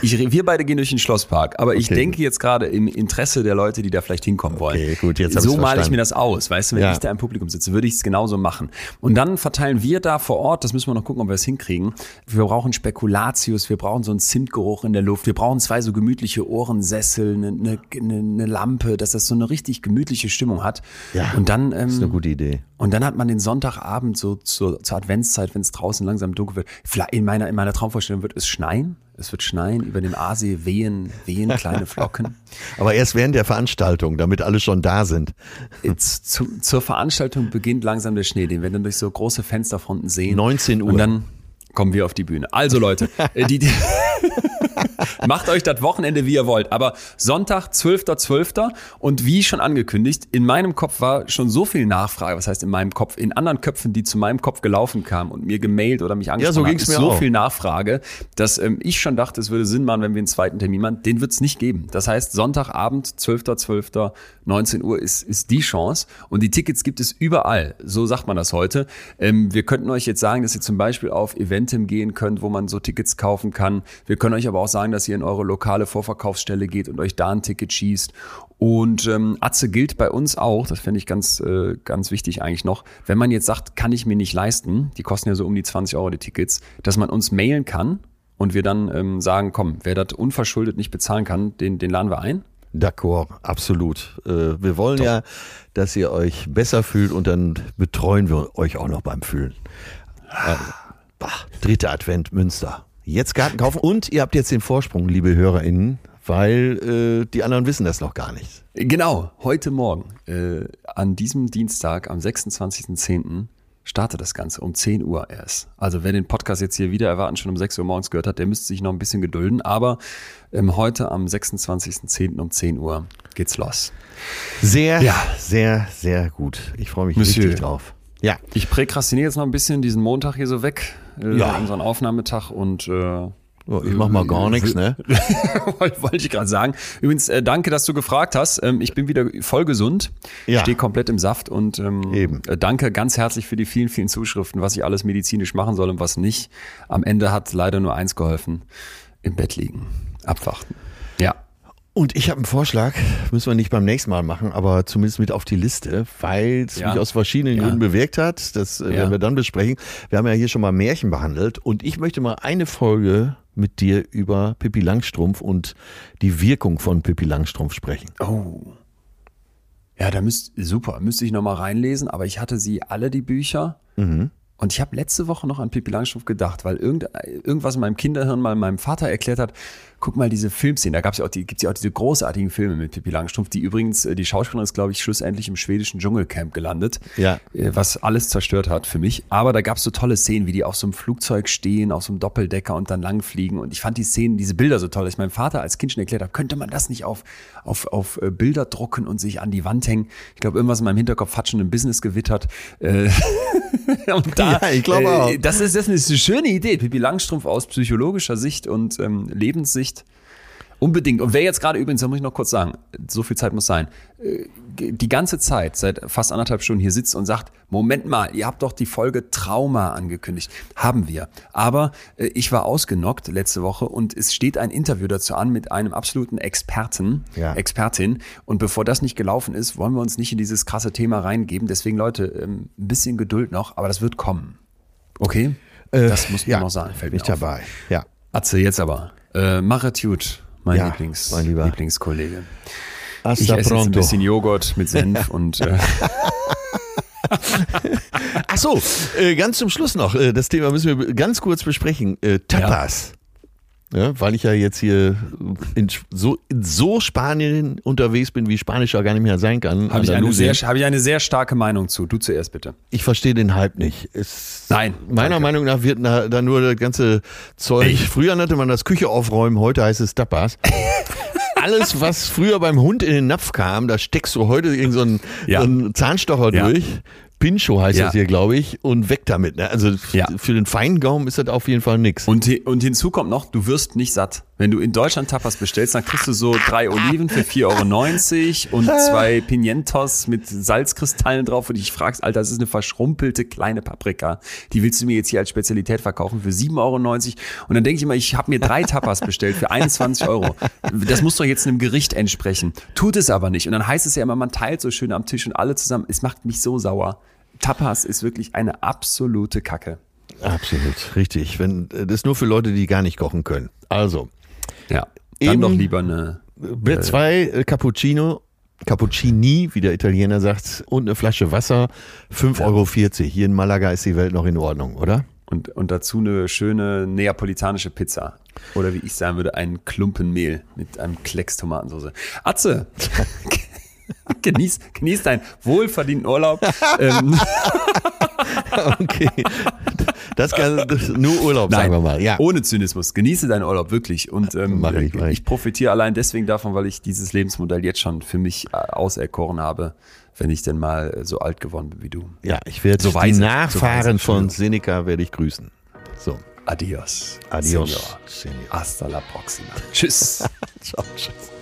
Ich, wir beide gehen durch den Schlosspark, aber okay. ich denke jetzt gerade im Interesse der Leute, die da vielleicht hinkommen wollen. Okay, gut, jetzt so male ich mir das aus, weißt du, wenn ja. ich da im Publikum sitze, würde ich es genauso machen. Und dann verteilen wir da vor Ort, das müssen wir noch gucken, ob wir es hinkriegen. Wir brauchen Spekulatius, wir brauchen so einen Zimtgeruch in der Luft, wir brauchen zwei so gemütliche Ohrensessel, eine, eine, eine Lampe, dass das so eine richtig gemütliche Stimmung hat. Ja, und dann, ähm, ist eine gute Idee. Und dann hat man den Sonntagabend so zur, zur Adventszeit, wenn es draußen langsam dunkel wird. In meiner, in meiner Traumvorstellung wird es schneien. Es wird schneien, über dem Aasee wehen, wehen kleine Flocken. <laughs> Aber erst während der Veranstaltung, damit alle schon da sind. Zu, zur Veranstaltung beginnt langsam der Schnee, den wir dann durch so große Fensterfronten sehen. 19 Uhr. Und dann kommen wir auf die Bühne. Also Leute, <laughs> äh, die, die <laughs> macht euch das Wochenende, wie ihr wollt. Aber Sonntag, 12.12. .12. und wie schon angekündigt, in meinem Kopf war schon so viel Nachfrage, was heißt in meinem Kopf, in anderen Köpfen, die zu meinem Kopf gelaufen kamen und mir gemailt oder mich angesprochen ja, so haben, mir so auch. viel Nachfrage, dass ähm, ich schon dachte, es würde Sinn machen, wenn wir einen zweiten Termin machen. Den wird es nicht geben. Das heißt, Sonntagabend, 12.12., .12., 19 Uhr ist, ist die Chance. Und die Tickets gibt es überall. So sagt man das heute. Ähm, wir könnten euch jetzt sagen, dass ihr zum Beispiel auf Eventim gehen könnt, wo man so Tickets kaufen kann. Wir können euch aber auch sagen, dass ihr in eure lokale Vorverkaufsstelle geht und euch da ein Ticket schießt. Und ähm, Atze gilt bei uns auch, das finde ich ganz, äh, ganz wichtig eigentlich noch, wenn man jetzt sagt, kann ich mir nicht leisten, die kosten ja so um die 20 Euro die Tickets, dass man uns mailen kann und wir dann ähm, sagen, komm, wer das unverschuldet nicht bezahlen kann, den, den laden wir ein. D'accord, absolut. Äh, wir wollen Top. ja, dass ihr euch besser fühlt und dann betreuen wir euch auch noch beim Fühlen. Äh, bah, dritter Advent Münster. Jetzt Garten kaufen und ihr habt jetzt den Vorsprung, liebe HörerInnen, weil äh, die anderen wissen das noch gar nicht. Genau, heute Morgen, äh, an diesem Dienstag, am 26.10., startet das Ganze um 10 Uhr erst. Also wer den Podcast jetzt hier wieder erwarten schon um 6 Uhr morgens gehört hat, der müsste sich noch ein bisschen gedulden. Aber ähm, heute am 26.10. um 10 Uhr geht's los. Sehr, ja. sehr, sehr gut. Ich freue mich Monsieur. richtig drauf. Ja. Ich präkrastiniere jetzt noch ein bisschen diesen Montag hier so weg, ja. unseren Aufnahmetag und äh, ich mach mal gar nichts, ne? <laughs> Wollte ich gerade sagen. Übrigens, äh, danke, dass du gefragt hast. Ähm, ich bin wieder voll gesund, ja. stehe komplett im Saft und ähm, Eben. Äh, danke ganz herzlich für die vielen, vielen Zuschriften, was ich alles medizinisch machen soll und was nicht. Am Ende hat leider nur eins geholfen: im Bett liegen, abwarten. Und ich habe einen Vorschlag, müssen wir nicht beim nächsten Mal machen, aber zumindest mit auf die Liste, weil es ja. mich aus verschiedenen ja. Gründen bewirkt hat. Das äh, ja. werden wir dann besprechen. Wir haben ja hier schon mal Märchen behandelt und ich möchte mal eine Folge mit dir über Pippi Langstrumpf und die Wirkung von Pippi Langstrumpf sprechen. Oh. Ja, da müsst, super, müsste ich nochmal reinlesen, aber ich hatte sie alle, die Bücher. Und ich habe letzte Woche noch an Pippi Langstrumpf gedacht, weil irgend, irgendwas in meinem Kinderhirn mal meinem Vater erklärt hat, guck mal diese Filmszenen, da gab's ja auch die, gibt's ja auch diese großartigen Filme mit Pippi Langstrumpf, die übrigens, äh, die Schauspielerin ist, glaube ich, schlussendlich im schwedischen Dschungelcamp gelandet, Ja. äh, was alles zerstört hat für mich. Aber da gab's so tolle Szenen, wie die auf so einem Flugzeug stehen, auf so einem Doppeldecker und dann langfliegen. Und ich fand die Szenen, diese Bilder so toll, dass ich meinem Vater als Kind schon erklärt habe, könnte man das nicht auf, auf, auf äh, Bilder drucken und sich an die Wand hängen. Ich glaube, irgendwas in meinem Hinterkopf hat schon ein Business gewittert. <laughs> Und da, Ja, ich glaube auch. das ist, das ist eine schöne Idee. Pippi Langstrumpf aus psychologischer Sicht und ähm, Lebenssicht. Unbedingt. Und wer jetzt gerade übrigens, da muss ich noch kurz sagen, so viel Zeit muss sein, äh, die ganze Zeit, seit fast anderthalb Stunden hier sitzt und sagt, Moment mal, ihr habt doch die Folge Trauma angekündigt. Haben wir. Aber äh, ich war ausgenockt letzte Woche und es steht ein Interview dazu an mit einem absoluten Experten, Ja. Expertin. Und bevor das nicht gelaufen ist, wollen wir uns nicht in dieses krasse Thema reingeben. Deswegen, Leute, ähm, ein bisschen Geduld noch, aber das wird kommen. Okay? das muss man ja, noch sagen, fällt bin mir ich auf. dabei. Ja. Atze, jetzt aber. Äh, gut, mein, Ja, Lieblings, mein Lieber. Lieblingskollege. Ich Hasta esse jetzt ein pronto. bisschen Joghurt mit Senf <laughs> und äh, Ach so, äh, ganz zum Schluss noch, äh, das Thema müssen wir ganz kurz besprechen. Äh, Tapas. Ja. Weil ich ja jetzt hier in so, in so Spanien unterwegs bin, wie Spanisch ja gar nicht mehr sein kann. habe ich, eine sehr- hab ich eine sehr starke Meinung zu. Du zuerst bitte. Ich verstehe den Hype nicht. Es, Nein, Meiner danke. Meinung nach wird da, da nur das ganze Zeug. Ey. Früher nannte man das Küche aufräumen, heute heißt es Tapas. <laughs> Alles, was früher beim Hund in den Napf kam, da steckst du heute irgend so einen, Ja. so einen Zahnstocher Ja. durch. Pincho heißt Ja. das hier, glaube ich, und weg damit. Ne? Also Ja. für den feinen Gaumen ist das auf jeden Fall nix. Und, und hinzu kommt noch, du wirst nicht satt. Wenn du in Deutschland Tapas bestellst, dann kriegst du so drei Oliven für 4,90 Euro und zwei Pimientos mit Salzkristallen drauf und dich fragst, Alter, das ist eine verschrumpelte kleine Paprika. Die willst du mir jetzt hier als Spezialität verkaufen für 7,90 Euro. Und dann denke ich immer, ich habe mir drei Tapas bestellt für 21 Euro. Das muss doch jetzt einem Gericht entsprechen. Tut es aber nicht. Und dann heißt es ja immer, man teilt so schön am Tisch und alle zusammen. Es macht mich so sauer. Tapas ist wirklich eine absolute Kacke. Absolut, richtig. Wenn, äh, das ist nur für Leute, die gar nicht kochen können. Also, Ja. Dann doch lieber eine äh, zwei äh, Cappuccino, Cappuccini, wie der Italiener sagt, und eine Flasche Wasser, 5,40 Euro. Hier in Malaga ist die Welt noch in Ordnung, oder? Und, und dazu eine schöne neapolitanische Pizza. Oder wie ich sagen würde, einen Klumpen Mehl mit einem Klecks Tomatensauce. Atze, <laughs> <laughs> genieß, genieß deinen wohlverdienten Urlaub. ähm, <laughs> Okay. Das kann das nur Urlaub, sagen wir mal. Ja. ohne Zynismus. Genieße deinen Urlaub wirklich. Und ähm, Mach ich, mach ich. ich profitiere allein deswegen davon, weil ich dieses Lebensmodell jetzt schon für mich äh, auserkoren habe, wenn ich denn mal äh, so alt geworden bin wie du. Ja, ich werde So die so Nachfahren weise, von Seneca werde ich grüßen. So. Adios. Adios. Senor. Senor. Hasta la próxima. Tschüss. <laughs> Ciao, tschüss.